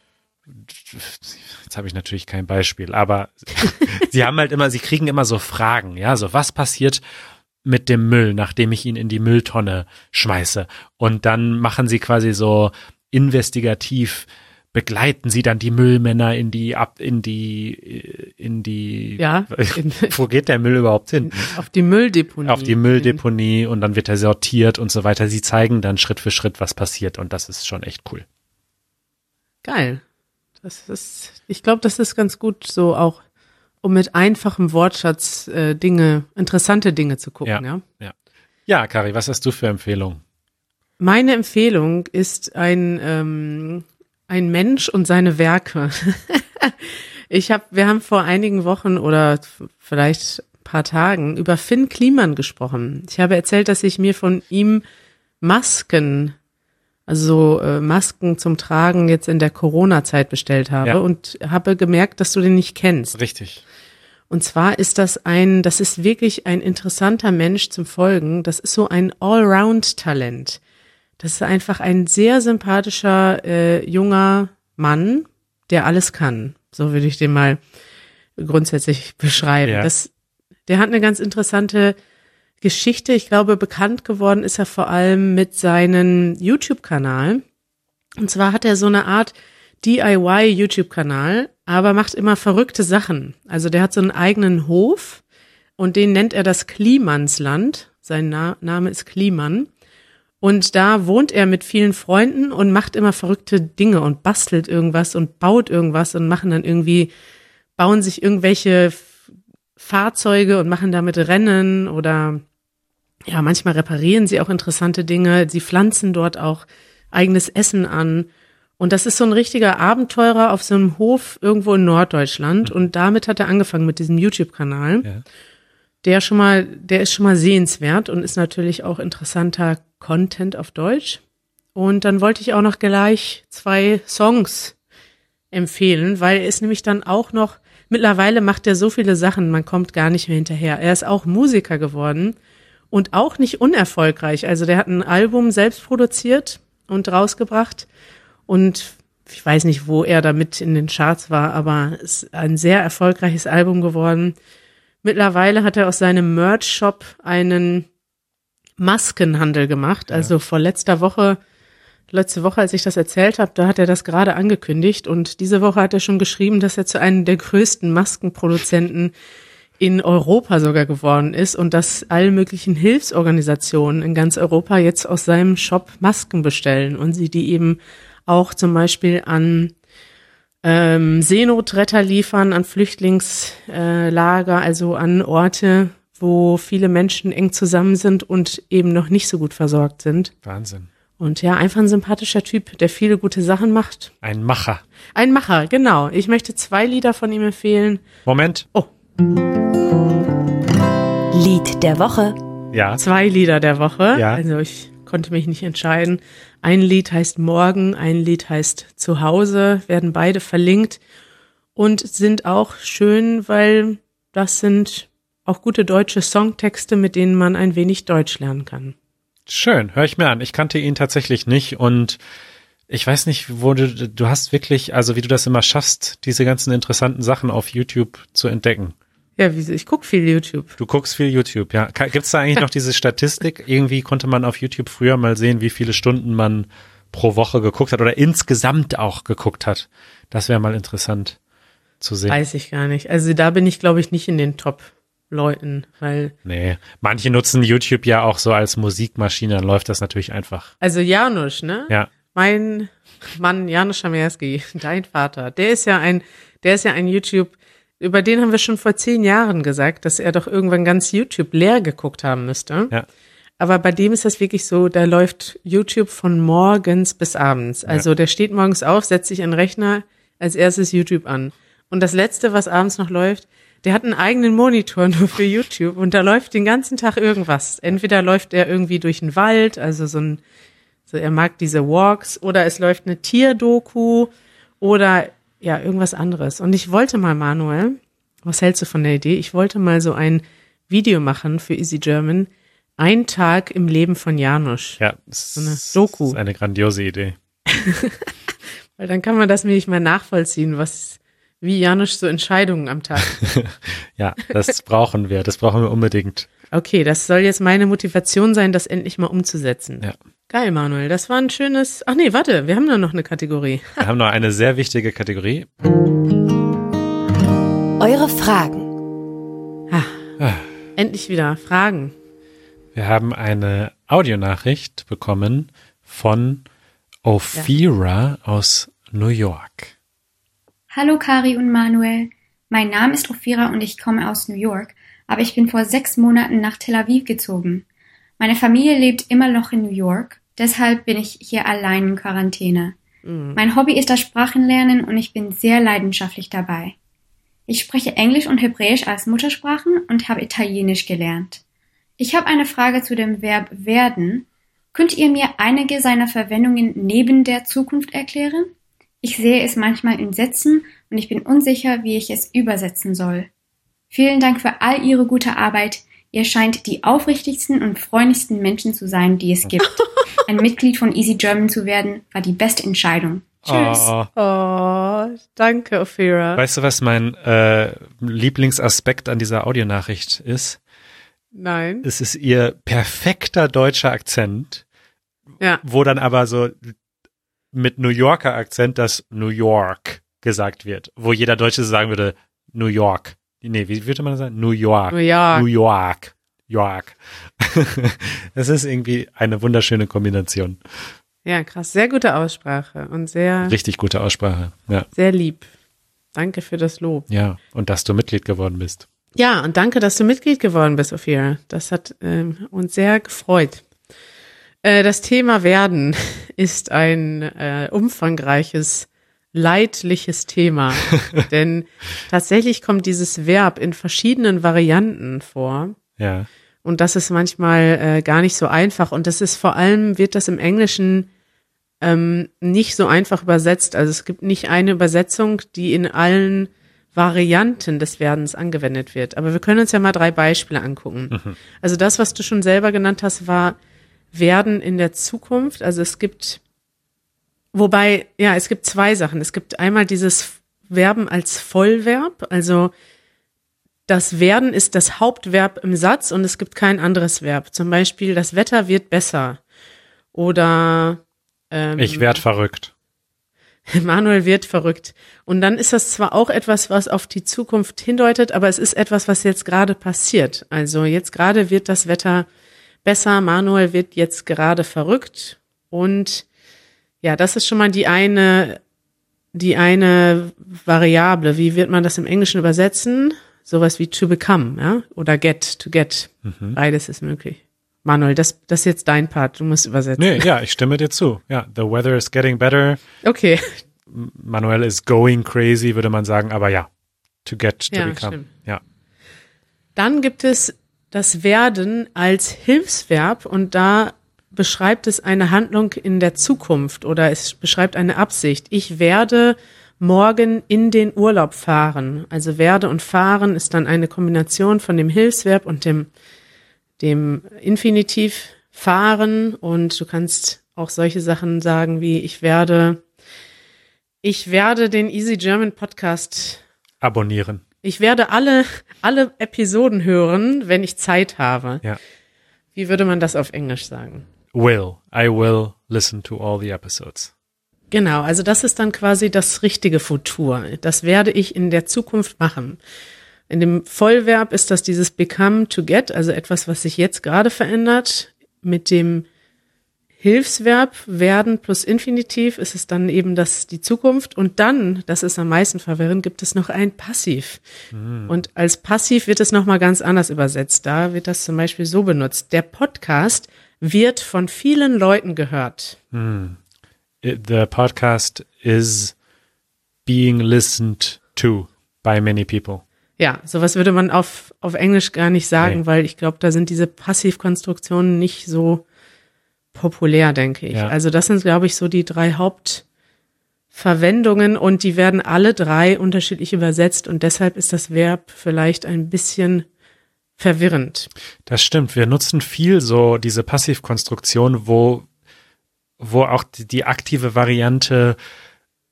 S2: jetzt habe ich natürlich kein Beispiel, aber sie haben halt immer, sie kriegen immer so Fragen, ja, so was passiert mit dem Müll, nachdem ich ihn in die Mülltonne schmeiße. Und dann machen sie quasi so investigativ begleiten sie dann die Müllmänner in die ab in die in die
S1: ja.
S2: In, wo geht der Müll überhaupt hin?
S1: Auf die Mülldeponie.
S2: Auf die Mülldeponie und dann wird er sortiert und so weiter. Sie zeigen dann Schritt für Schritt was passiert und das ist schon echt cool.
S1: Geil. Das ist ich glaube das ist ganz gut so auch um mit einfachem Wortschatz äh, Dinge interessante Dinge zu gucken ja
S2: ja? ja, ja Kari was hast du für Empfehlungen?
S1: Meine Empfehlung ist ein ähm, ein Mensch und seine Werke. ich habe, wir haben vor einigen Wochen oder vielleicht paar Tagen über Finn Kliman gesprochen. Ich habe erzählt, dass ich mir von ihm Masken, also äh, Masken zum Tragen jetzt in der Corona-Zeit bestellt habe ja. und habe gemerkt, dass du den nicht kennst.
S2: Richtig.
S1: Und zwar ist das ein, das ist wirklich ein interessanter Mensch zum Folgen. Das ist so ein Allround-Talent. Das ist einfach ein sehr sympathischer äh, junger Mann, der alles kann. So würde ich den mal grundsätzlich beschreiben. Ja. Das, der hat eine ganz interessante Geschichte. Ich glaube, bekannt geworden ist er vor allem mit seinem YouTube-Kanal. Und zwar hat er so eine Art DIY-YouTube-Kanal, aber macht immer verrückte Sachen. Also der hat so einen eigenen Hof und den nennt er das Klimansland. Sein Na Name ist Kliman. Und da wohnt er mit vielen Freunden und macht immer verrückte Dinge und bastelt irgendwas und baut irgendwas und machen dann irgendwie, bauen sich irgendwelche Fahrzeuge und machen damit Rennen oder ja, manchmal reparieren sie auch interessante Dinge. Sie pflanzen dort auch eigenes Essen an. Und das ist so ein richtiger Abenteurer auf so einem Hof irgendwo in Norddeutschland. Mhm. Und damit hat er angefangen mit diesem YouTube-Kanal. Ja. Der schon mal, der ist schon mal sehenswert und ist natürlich auch interessanter Content auf Deutsch. Und dann wollte ich auch noch gleich zwei Songs empfehlen, weil er ist nämlich dann auch noch, mittlerweile macht er so viele Sachen, man kommt gar nicht mehr hinterher. Er ist auch Musiker geworden und auch nicht unerfolgreich. Also der hat ein Album selbst produziert und rausgebracht und ich weiß nicht, wo er damit in den Charts war, aber es ist ein sehr erfolgreiches Album geworden. Mittlerweile hat er aus seinem Merch-Shop einen Maskenhandel gemacht. Also vor letzter Woche, letzte Woche, als ich das erzählt habe, da hat er das gerade angekündigt und diese Woche hat er schon geschrieben, dass er zu einem der größten Maskenproduzenten in Europa sogar geworden ist und dass alle möglichen Hilfsorganisationen in ganz Europa jetzt aus seinem Shop Masken bestellen und sie die eben auch zum Beispiel an ähm, Seenotretter liefern, an Flüchtlingslager, also an Orte, wo viele Menschen eng zusammen sind und eben noch nicht so gut versorgt sind.
S2: Wahnsinn.
S1: Und ja, einfach ein sympathischer Typ, der viele gute Sachen macht.
S2: Ein Macher.
S1: Ein Macher, genau. Ich möchte zwei Lieder von ihm empfehlen.
S2: Moment.
S1: Oh.
S5: Lied der Woche.
S2: Ja.
S1: Zwei Lieder der Woche.
S2: Ja.
S1: Also ich konnte mich nicht entscheiden. Ein Lied heißt Morgen, ein Lied heißt Zuhause, werden beide verlinkt und sind auch schön, weil das sind auch gute deutsche Songtexte, mit denen man ein wenig Deutsch lernen kann.
S2: Schön, hör ich mir an. Ich kannte ihn tatsächlich nicht und ich weiß nicht, wo du, du hast wirklich, also wie du das immer schaffst, diese ganzen interessanten Sachen auf YouTube zu entdecken.
S1: Ja, ich guck viel YouTube.
S2: Du guckst viel YouTube, ja. Gibt's da eigentlich noch diese Statistik? Irgendwie konnte man auf YouTube früher mal sehen, wie viele Stunden man pro Woche geguckt hat oder insgesamt auch geguckt hat. Das wäre mal interessant zu sehen.
S1: Weiß ich gar nicht. Also da bin ich, glaube ich, nicht in den Top Leuten, weil.
S2: Nee, manche nutzen YouTube ja auch so als Musikmaschine, dann läuft das natürlich einfach.
S1: Also Janusz, ne?
S2: Ja.
S1: Mein Mann Janusz Schamerski, dein Vater, der ist ja ein, der ist ja ein YouTube, über den haben wir schon vor zehn Jahren gesagt, dass er doch irgendwann ganz YouTube leer geguckt haben müsste.
S2: Ja.
S1: Aber bei dem ist das wirklich so, da läuft YouTube von morgens bis abends. Also ja. der steht morgens auf, setzt sich an den Rechner, als erstes YouTube an. Und das letzte, was abends noch läuft, der hat einen eigenen Monitor nur für YouTube und da läuft den ganzen Tag irgendwas. Entweder läuft er irgendwie durch den Wald, also so ein, so er mag diese Walks, oder es läuft eine Tierdoku oder ja, irgendwas anderes. Und ich wollte mal, Manuel, was hältst du von der Idee? Ich wollte mal so ein Video machen für Easy German. Ein Tag im Leben von Janusz.
S2: Ja, so eine Doku. Ist eine grandiose Idee.
S1: Weil dann kann man das nämlich mal nachvollziehen, was, wie Janusz so Entscheidungen am Tag.
S2: ja, das brauchen wir. Das brauchen wir unbedingt.
S1: Okay, das soll jetzt meine Motivation sein, das endlich mal umzusetzen.
S2: Ja.
S1: Geil, Manuel. Das war ein schönes. Ach nee, warte, wir haben da noch eine Kategorie.
S2: wir haben noch eine sehr wichtige Kategorie.
S5: Eure Fragen.
S1: Ah, ah. Endlich wieder Fragen.
S2: Wir haben eine Audionachricht bekommen von Ophira ja. aus New York.
S6: Hallo Kari und Manuel. Mein Name ist Ophira und ich komme aus New York, aber ich bin vor sechs Monaten nach Tel Aviv gezogen. Meine Familie lebt immer noch in New York, deshalb bin ich hier allein in Quarantäne. Mhm. Mein Hobby ist das Sprachenlernen und ich bin sehr leidenschaftlich dabei. Ich spreche Englisch und Hebräisch als Muttersprachen und habe Italienisch gelernt. Ich habe eine Frage zu dem Verb werden. Könnt ihr mir einige seiner Verwendungen neben der Zukunft erklären? Ich sehe es manchmal in Sätzen und ich bin unsicher, wie ich es übersetzen soll. Vielen Dank für all Ihre gute Arbeit. Ihr scheint die aufrichtigsten und freundlichsten Menschen zu sein, die es gibt. Ein Mitglied von Easy German zu werden, war die beste Entscheidung. Tschüss.
S1: Oh, oh danke, Ophira.
S2: Weißt du, was mein äh, Lieblingsaspekt an dieser Audionachricht ist?
S1: Nein.
S2: Es ist ihr perfekter deutscher Akzent.
S1: Ja.
S2: Wo dann aber so mit New Yorker Akzent das New York gesagt wird, wo jeder Deutsche sagen würde New York. Nee, wie würde man das sagen? New York.
S1: New York.
S2: New York. York. das ist irgendwie eine wunderschöne Kombination.
S1: Ja, krass. Sehr gute Aussprache und sehr.
S2: Richtig gute Aussprache. Ja.
S1: Sehr lieb. Danke für das Lob.
S2: Ja, und dass du Mitglied geworden bist.
S1: Ja, und danke, dass du Mitglied geworden bist, Ophira. Das hat ähm, uns sehr gefreut. Äh, das Thema werden ist ein äh, umfangreiches, leidliches Thema. Denn tatsächlich kommt dieses Verb in verschiedenen Varianten vor.
S2: Ja.
S1: Und das ist manchmal äh, gar nicht so einfach. Und das ist vor allem, wird das im Englischen ähm, nicht so einfach übersetzt. Also es gibt nicht eine Übersetzung, die in allen Varianten des Werdens angewendet wird. Aber wir können uns ja mal drei Beispiele angucken. Mhm. Also das, was du schon selber genannt hast, war werden in der Zukunft. Also es gibt, wobei, ja, es gibt zwei Sachen. Es gibt einmal dieses Verben als Vollverb, also das Werden ist das Hauptverb im Satz und es gibt kein anderes Verb. Zum Beispiel, das Wetter wird besser. Oder
S2: ähm, Ich werd verrückt.
S1: Manuel wird verrückt. Und dann ist das zwar auch etwas, was auf die Zukunft hindeutet, aber es ist etwas, was jetzt gerade passiert. Also jetzt gerade wird das Wetter besser. Manuel wird jetzt gerade verrückt. Und ja, das ist schon mal die eine, die eine Variable. Wie wird man das im Englischen übersetzen? Sowas wie to become, ja? Oder get, to get. Mhm. Beides ist möglich. Manuel, das, das ist jetzt dein Part. Du musst übersetzen.
S2: Nee, ja, ich stimme dir zu. Ja, the weather is getting better.
S1: Okay.
S2: Manuel is going crazy, würde man sagen, aber ja, to get, to ja, become. Stimmt. Ja.
S1: Dann gibt es das Werden als Hilfsverb und da beschreibt es eine Handlung in der Zukunft oder es beschreibt eine Absicht. Ich werde morgen in den Urlaub fahren. Also werde und fahren ist dann eine Kombination von dem Hilfsverb und dem, dem Infinitiv fahren und du kannst auch solche Sachen sagen wie ich werde, ich werde den Easy German Podcast
S2: abonnieren.
S1: Ich werde alle, alle Episoden hören, wenn ich Zeit habe.
S2: Ja.
S1: Wie würde man das auf Englisch sagen?
S2: Will. I will listen to all the episodes.
S1: Genau, also das ist dann quasi das richtige Futur. Das werde ich in der Zukunft machen. In dem Vollverb ist das dieses become to get, also etwas, was sich jetzt gerade verändert. Mit dem Hilfsverb werden plus Infinitiv ist es dann eben das die Zukunft und dann, das ist am meisten verwirrend, gibt es noch ein Passiv. Mhm. Und als Passiv wird es nochmal ganz anders übersetzt. Da wird das zum Beispiel so benutzt. Der Podcast wird von vielen Leuten gehört.
S2: Mhm. The podcast is being listened to by many people.
S1: Ja, sowas würde man auf, auf Englisch gar nicht sagen, nee. weil ich glaube, da sind diese Passivkonstruktionen nicht so populär, denke ich. Ja. Also das sind, glaube ich, so die drei Hauptverwendungen und die werden alle drei unterschiedlich übersetzt und deshalb ist das Verb vielleicht ein bisschen verwirrend.
S2: Das stimmt. Wir nutzen viel so diese Passivkonstruktion, wo, wo auch die, die aktive Variante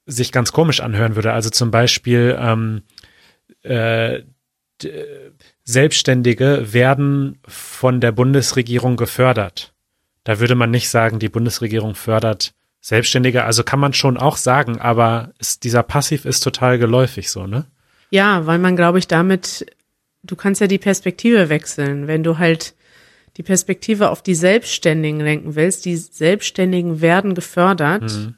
S2: sich ganz komisch anhören würde. Also zum Beispiel ähm, äh, Selbstständige werden von der Bundesregierung gefördert. Da würde man nicht sagen, die Bundesregierung fördert Selbstständige. Also kann man schon auch sagen, aber ist, dieser Passiv ist total geläufig so, ne?
S1: Ja, weil man, glaube ich, damit, du kannst ja die Perspektive wechseln. Wenn du halt die Perspektive auf die Selbstständigen lenken willst, die Selbstständigen werden gefördert mhm.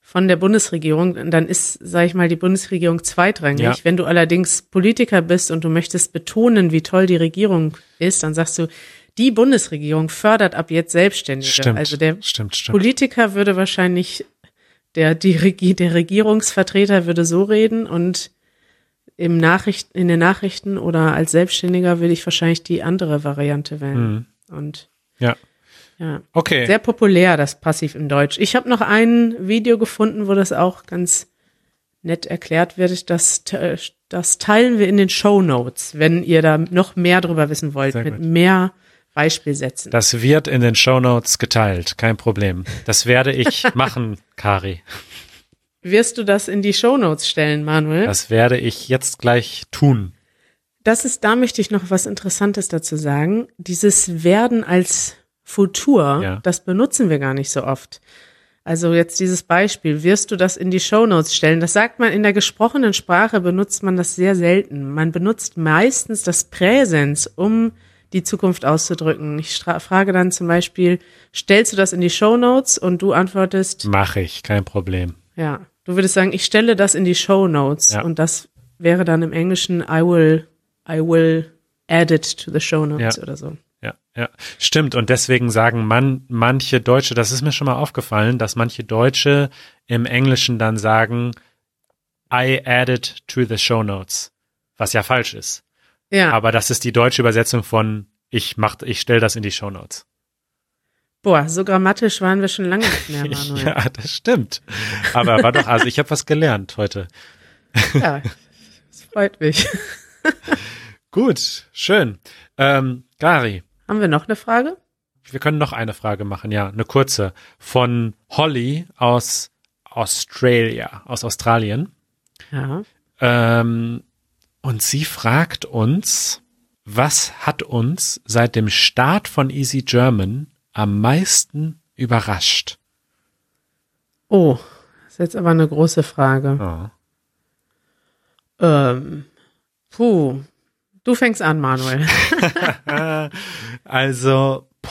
S1: von der Bundesregierung, dann ist, sag ich mal, die Bundesregierung zweitrangig. Ja. Wenn du allerdings Politiker bist und du möchtest betonen, wie toll die Regierung ist, dann sagst du, die Bundesregierung fördert ab jetzt Selbstständige.
S2: Stimmt,
S1: also der
S2: stimmt, stimmt.
S1: Politiker würde wahrscheinlich, der, die der Regierungsvertreter würde so reden und im Nachricht, in den Nachrichten oder als Selbstständiger würde ich wahrscheinlich die andere Variante wählen. Mhm. Und
S2: ja.
S1: Ja.
S2: Okay.
S1: Sehr populär, das Passiv im Deutsch. Ich habe noch ein Video gefunden, wo das auch ganz nett erklärt wird. Das, das teilen wir in den Show Notes, wenn ihr da noch mehr drüber wissen wollt, mit mehr Beispiel setzen.
S2: Das wird in den Show Notes geteilt, kein Problem. Das werde ich machen, Kari.
S1: Wirst du das in die Show Notes stellen, Manuel?
S2: Das werde ich jetzt gleich tun.
S1: Das ist, da möchte ich noch was Interessantes dazu sagen. Dieses Werden als Futur, ja. das benutzen wir gar nicht so oft. Also jetzt dieses Beispiel, wirst du das in die Show Notes stellen? Das sagt man in der gesprochenen Sprache, benutzt man das sehr selten. Man benutzt meistens das Präsens, um die Zukunft auszudrücken. Ich frage dann zum Beispiel, stellst du das in die Show Notes und du antwortest.
S2: Mache ich, kein Problem.
S1: Ja, du würdest sagen, ich stelle das in die Show Notes ja. und das wäre dann im Englischen I will, I will add it to the show notes ja. oder so.
S2: Ja, ja, stimmt. Und deswegen sagen man, manche Deutsche, das ist mir schon mal aufgefallen, dass manche Deutsche im Englischen dann sagen, I added to the show notes, was ja falsch ist. Ja. Aber das ist die deutsche Übersetzung von ich mach, ich stelle das in die Show Notes.
S1: Boah, so grammatisch waren wir schon lange nicht mehr, Manuel.
S2: ja, das stimmt. Aber war doch, also ich habe was gelernt heute.
S1: ja, das freut mich.
S2: Gut, schön. Ähm, Gary.
S1: Haben wir noch eine Frage?
S2: Wir können noch eine Frage machen, ja, eine kurze. Von Holly aus Australia, aus Australien.
S1: Ja.
S2: Ähm, und sie fragt uns, was hat uns seit dem Start von Easy German am meisten überrascht?
S1: Oh, das ist jetzt aber eine große Frage.
S2: Oh.
S1: Ähm, puh, du fängst an, Manuel.
S2: also, boah,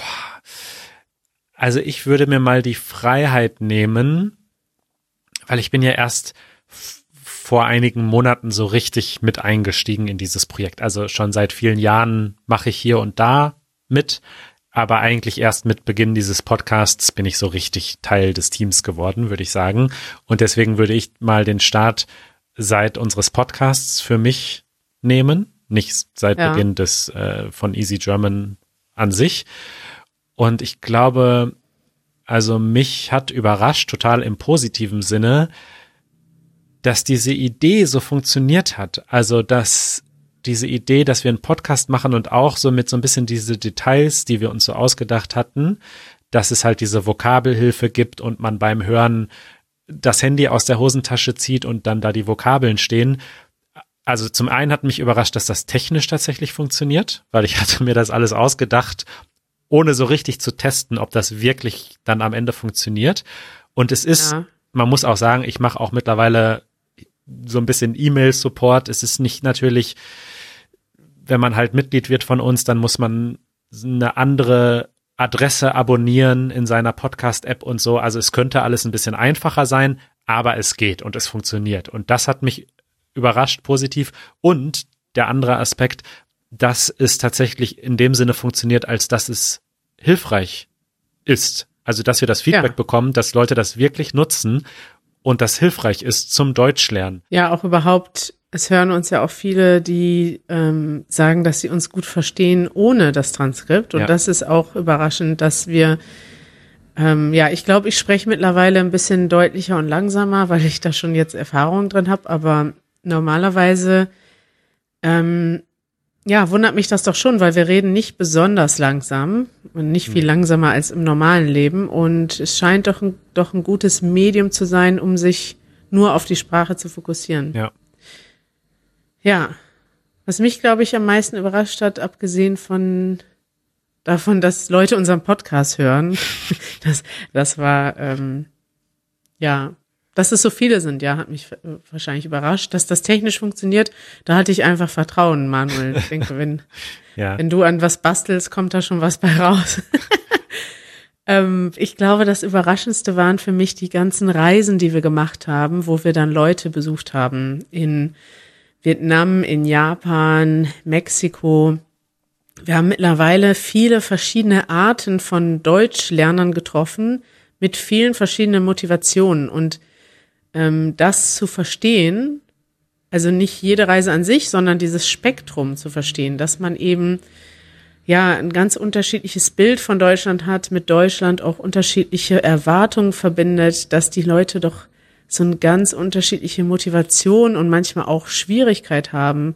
S2: also ich würde mir mal die Freiheit nehmen, weil ich bin ja erst vor einigen Monaten so richtig mit eingestiegen in dieses Projekt. Also schon seit vielen Jahren mache ich hier und da mit, aber eigentlich erst mit Beginn dieses Podcasts bin ich so richtig Teil des Teams geworden, würde ich sagen. Und deswegen würde ich mal den Start seit unseres Podcasts für mich nehmen, nicht seit ja. Beginn des äh, von Easy German an sich. Und ich glaube, also mich hat überrascht, total im positiven Sinne, dass diese Idee so funktioniert hat. Also, dass diese Idee, dass wir einen Podcast machen und auch so mit so ein bisschen diese Details, die wir uns so ausgedacht hatten, dass es halt diese Vokabelhilfe gibt und man beim Hören das Handy aus der Hosentasche zieht und dann da die Vokabeln stehen. Also zum einen hat mich überrascht, dass das technisch tatsächlich funktioniert, weil ich hatte mir das alles ausgedacht, ohne so richtig zu testen, ob das wirklich dann am Ende funktioniert. Und es ist, ja. man muss auch sagen, ich mache auch mittlerweile so ein bisschen E-Mail-Support. Es ist nicht natürlich wenn man halt Mitglied wird von uns, dann muss man eine andere Adresse abonnieren in seiner Podcast-App und so. Also es könnte alles ein bisschen einfacher sein, aber es geht und es funktioniert. Und das hat mich überrascht positiv. Und der andere Aspekt, dass es tatsächlich in dem Sinne funktioniert, als dass es hilfreich ist. Also dass wir das Feedback ja. bekommen, dass Leute das wirklich nutzen und das hilfreich ist zum Deutschlernen.
S1: Ja, auch überhaupt es hören uns ja auch viele, die ähm, sagen, dass sie uns gut verstehen ohne das Transkript. Und ja. das ist auch überraschend, dass wir, ähm, ja, ich glaube, ich spreche mittlerweile ein bisschen deutlicher und langsamer, weil ich da schon jetzt Erfahrung drin habe. Aber normalerweise, ähm, ja, wundert mich das doch schon, weil wir reden nicht besonders langsam und nicht viel hm. langsamer als im normalen Leben. Und es scheint doch ein, doch ein gutes Medium zu sein, um sich nur auf die Sprache zu fokussieren.
S2: Ja.
S1: Ja. Was mich, glaube ich, am meisten überrascht hat, abgesehen von davon, dass Leute unseren Podcast hören, das, das war, ähm, ja, dass es so viele sind, ja, hat mich wahrscheinlich überrascht. Dass das technisch funktioniert, da hatte ich einfach Vertrauen, Manuel. Ich denke, wenn, ja. wenn du an was bastelst, kommt da schon was bei raus. ähm, ich glaube, das Überraschendste waren für mich die ganzen Reisen, die wir gemacht haben, wo wir dann Leute besucht haben in Vietnam, in Japan, Mexiko. Wir haben mittlerweile viele verschiedene Arten von Deutschlernern getroffen mit vielen verschiedenen Motivationen und ähm, das zu verstehen, also nicht jede Reise an sich, sondern dieses Spektrum zu verstehen, dass man eben ja ein ganz unterschiedliches Bild von Deutschland hat, mit Deutschland auch unterschiedliche Erwartungen verbindet, dass die Leute doch so eine ganz unterschiedliche Motivation und manchmal auch Schwierigkeit haben,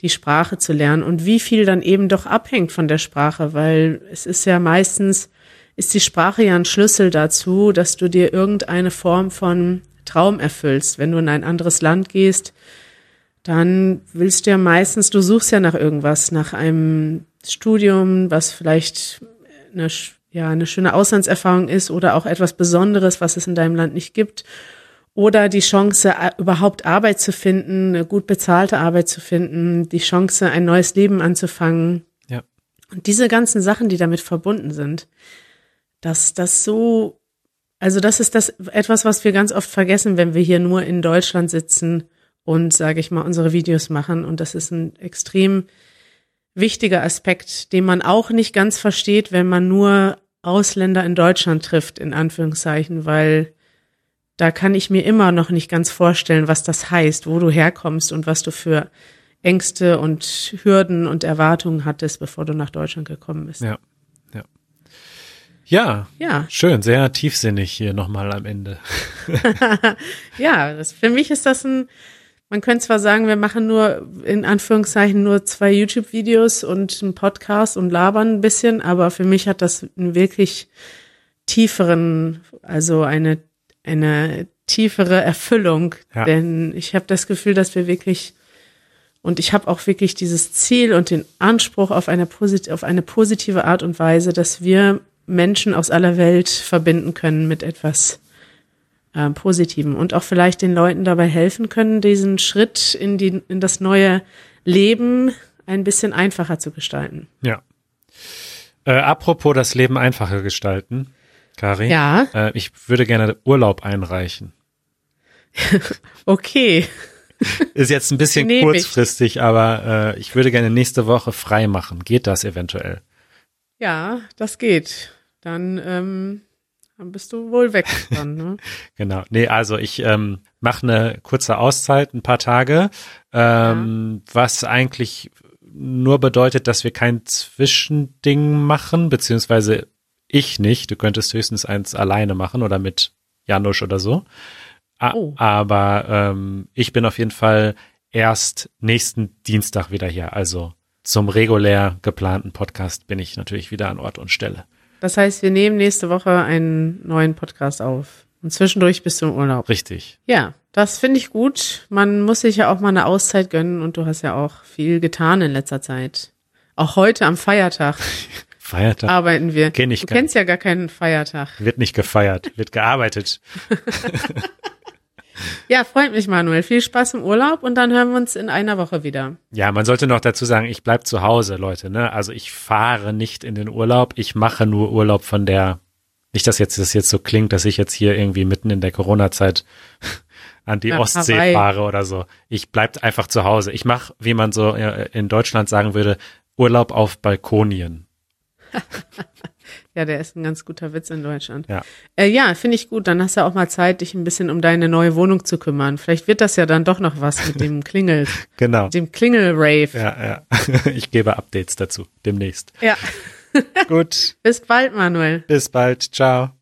S1: die Sprache zu lernen und wie viel dann eben doch abhängt von der Sprache, weil es ist ja meistens, ist die Sprache ja ein Schlüssel dazu, dass du dir irgendeine Form von Traum erfüllst. Wenn du in ein anderes Land gehst, dann willst du ja meistens, du suchst ja nach irgendwas, nach einem Studium, was vielleicht eine, ja, eine schöne Auslandserfahrung ist oder auch etwas Besonderes, was es in deinem Land nicht gibt oder die Chance, überhaupt Arbeit zu finden, eine gut bezahlte Arbeit zu finden, die Chance, ein neues Leben anzufangen.
S2: Ja.
S1: Und diese ganzen Sachen, die damit verbunden sind, dass das so, also das ist das etwas, was wir ganz oft vergessen, wenn wir hier nur in Deutschland sitzen und, sage ich mal, unsere Videos machen. Und das ist ein extrem wichtiger Aspekt, den man auch nicht ganz versteht, wenn man nur Ausländer in Deutschland trifft, in Anführungszeichen, weil da kann ich mir immer noch nicht ganz vorstellen, was das heißt, wo du herkommst und was du für Ängste und Hürden und Erwartungen hattest, bevor du nach Deutschland gekommen bist.
S2: Ja. Ja. Ja, ja. schön, sehr tiefsinnig hier nochmal am Ende.
S1: ja, das, für mich ist das ein, man könnte zwar sagen, wir machen nur in Anführungszeichen nur zwei YouTube-Videos und einen Podcast und labern ein bisschen, aber für mich hat das einen wirklich tieferen, also eine eine tiefere Erfüllung. Ja. Denn ich habe das Gefühl, dass wir wirklich und ich habe auch wirklich dieses Ziel und den Anspruch auf eine, posit auf eine positive Art und Weise, dass wir Menschen aus aller Welt verbinden können mit etwas äh, Positivem und auch vielleicht den Leuten dabei helfen können, diesen Schritt in, die, in das neue Leben ein bisschen einfacher zu gestalten.
S2: Ja. Äh, apropos das Leben einfacher gestalten. Kari?
S1: Ja.
S2: Äh, ich würde gerne Urlaub einreichen.
S1: okay.
S2: Ist jetzt ein bisschen Nehm kurzfristig, ich. aber äh, ich würde gerne nächste Woche frei machen. Geht das eventuell?
S1: Ja, das geht. Dann, ähm, dann bist du wohl weg dann, ne?
S2: genau. Nee, also ich ähm, mache eine kurze Auszeit, ein paar Tage, ähm, ja. was eigentlich nur bedeutet, dass wir kein Zwischending machen, beziehungsweise ich nicht. Du könntest höchstens eins alleine machen oder mit Janusz oder so. oh. Aber ähm, ich bin auf jeden Fall erst nächsten Dienstag wieder hier. Also zum regulär geplanten Podcast bin ich natürlich wieder an Ort und Stelle.
S1: Das heißt, wir nehmen nächste Woche einen neuen Podcast auf. Und zwischendurch bist du im Urlaub.
S2: Richtig.
S1: Ja, das finde ich gut. Man muss sich ja auch mal eine Auszeit gönnen und du hast ja auch viel getan in letzter Zeit. Auch heute am Feiertag.
S2: Feiertag.
S1: Arbeiten wir.
S2: Kenn ich
S1: du kennst ja gar keinen Feiertag.
S2: Wird nicht gefeiert, wird gearbeitet.
S1: Ja, freut mich, Manuel. Viel Spaß im Urlaub und dann hören wir uns in einer Woche wieder.
S2: Ja, man sollte noch dazu sagen, ich bleib zu Hause, Leute. Ne? Also ich fahre nicht in den Urlaub. Ich mache nur Urlaub von der. Nicht, dass jetzt das jetzt so klingt, dass ich jetzt hier irgendwie mitten in der Corona-Zeit an die
S1: Nach
S2: Ostsee
S1: Hawaii.
S2: fahre oder so. Ich bleib einfach zu Hause. Ich mache, wie man so in Deutschland sagen würde, Urlaub auf Balkonien.
S1: Ja, der ist ein ganz guter Witz in Deutschland.
S2: Ja.
S1: Äh, ja, finde ich gut. Dann hast du auch mal Zeit, dich ein bisschen um deine neue Wohnung zu kümmern. Vielleicht wird das ja dann doch noch was mit dem Klingel,
S2: Genau.
S1: dem Klingel-Rave.
S2: Ja, ja. Ich gebe Updates dazu demnächst.
S1: ja.
S2: Gut.
S1: Bis bald, Manuel.
S2: Bis bald. Ciao.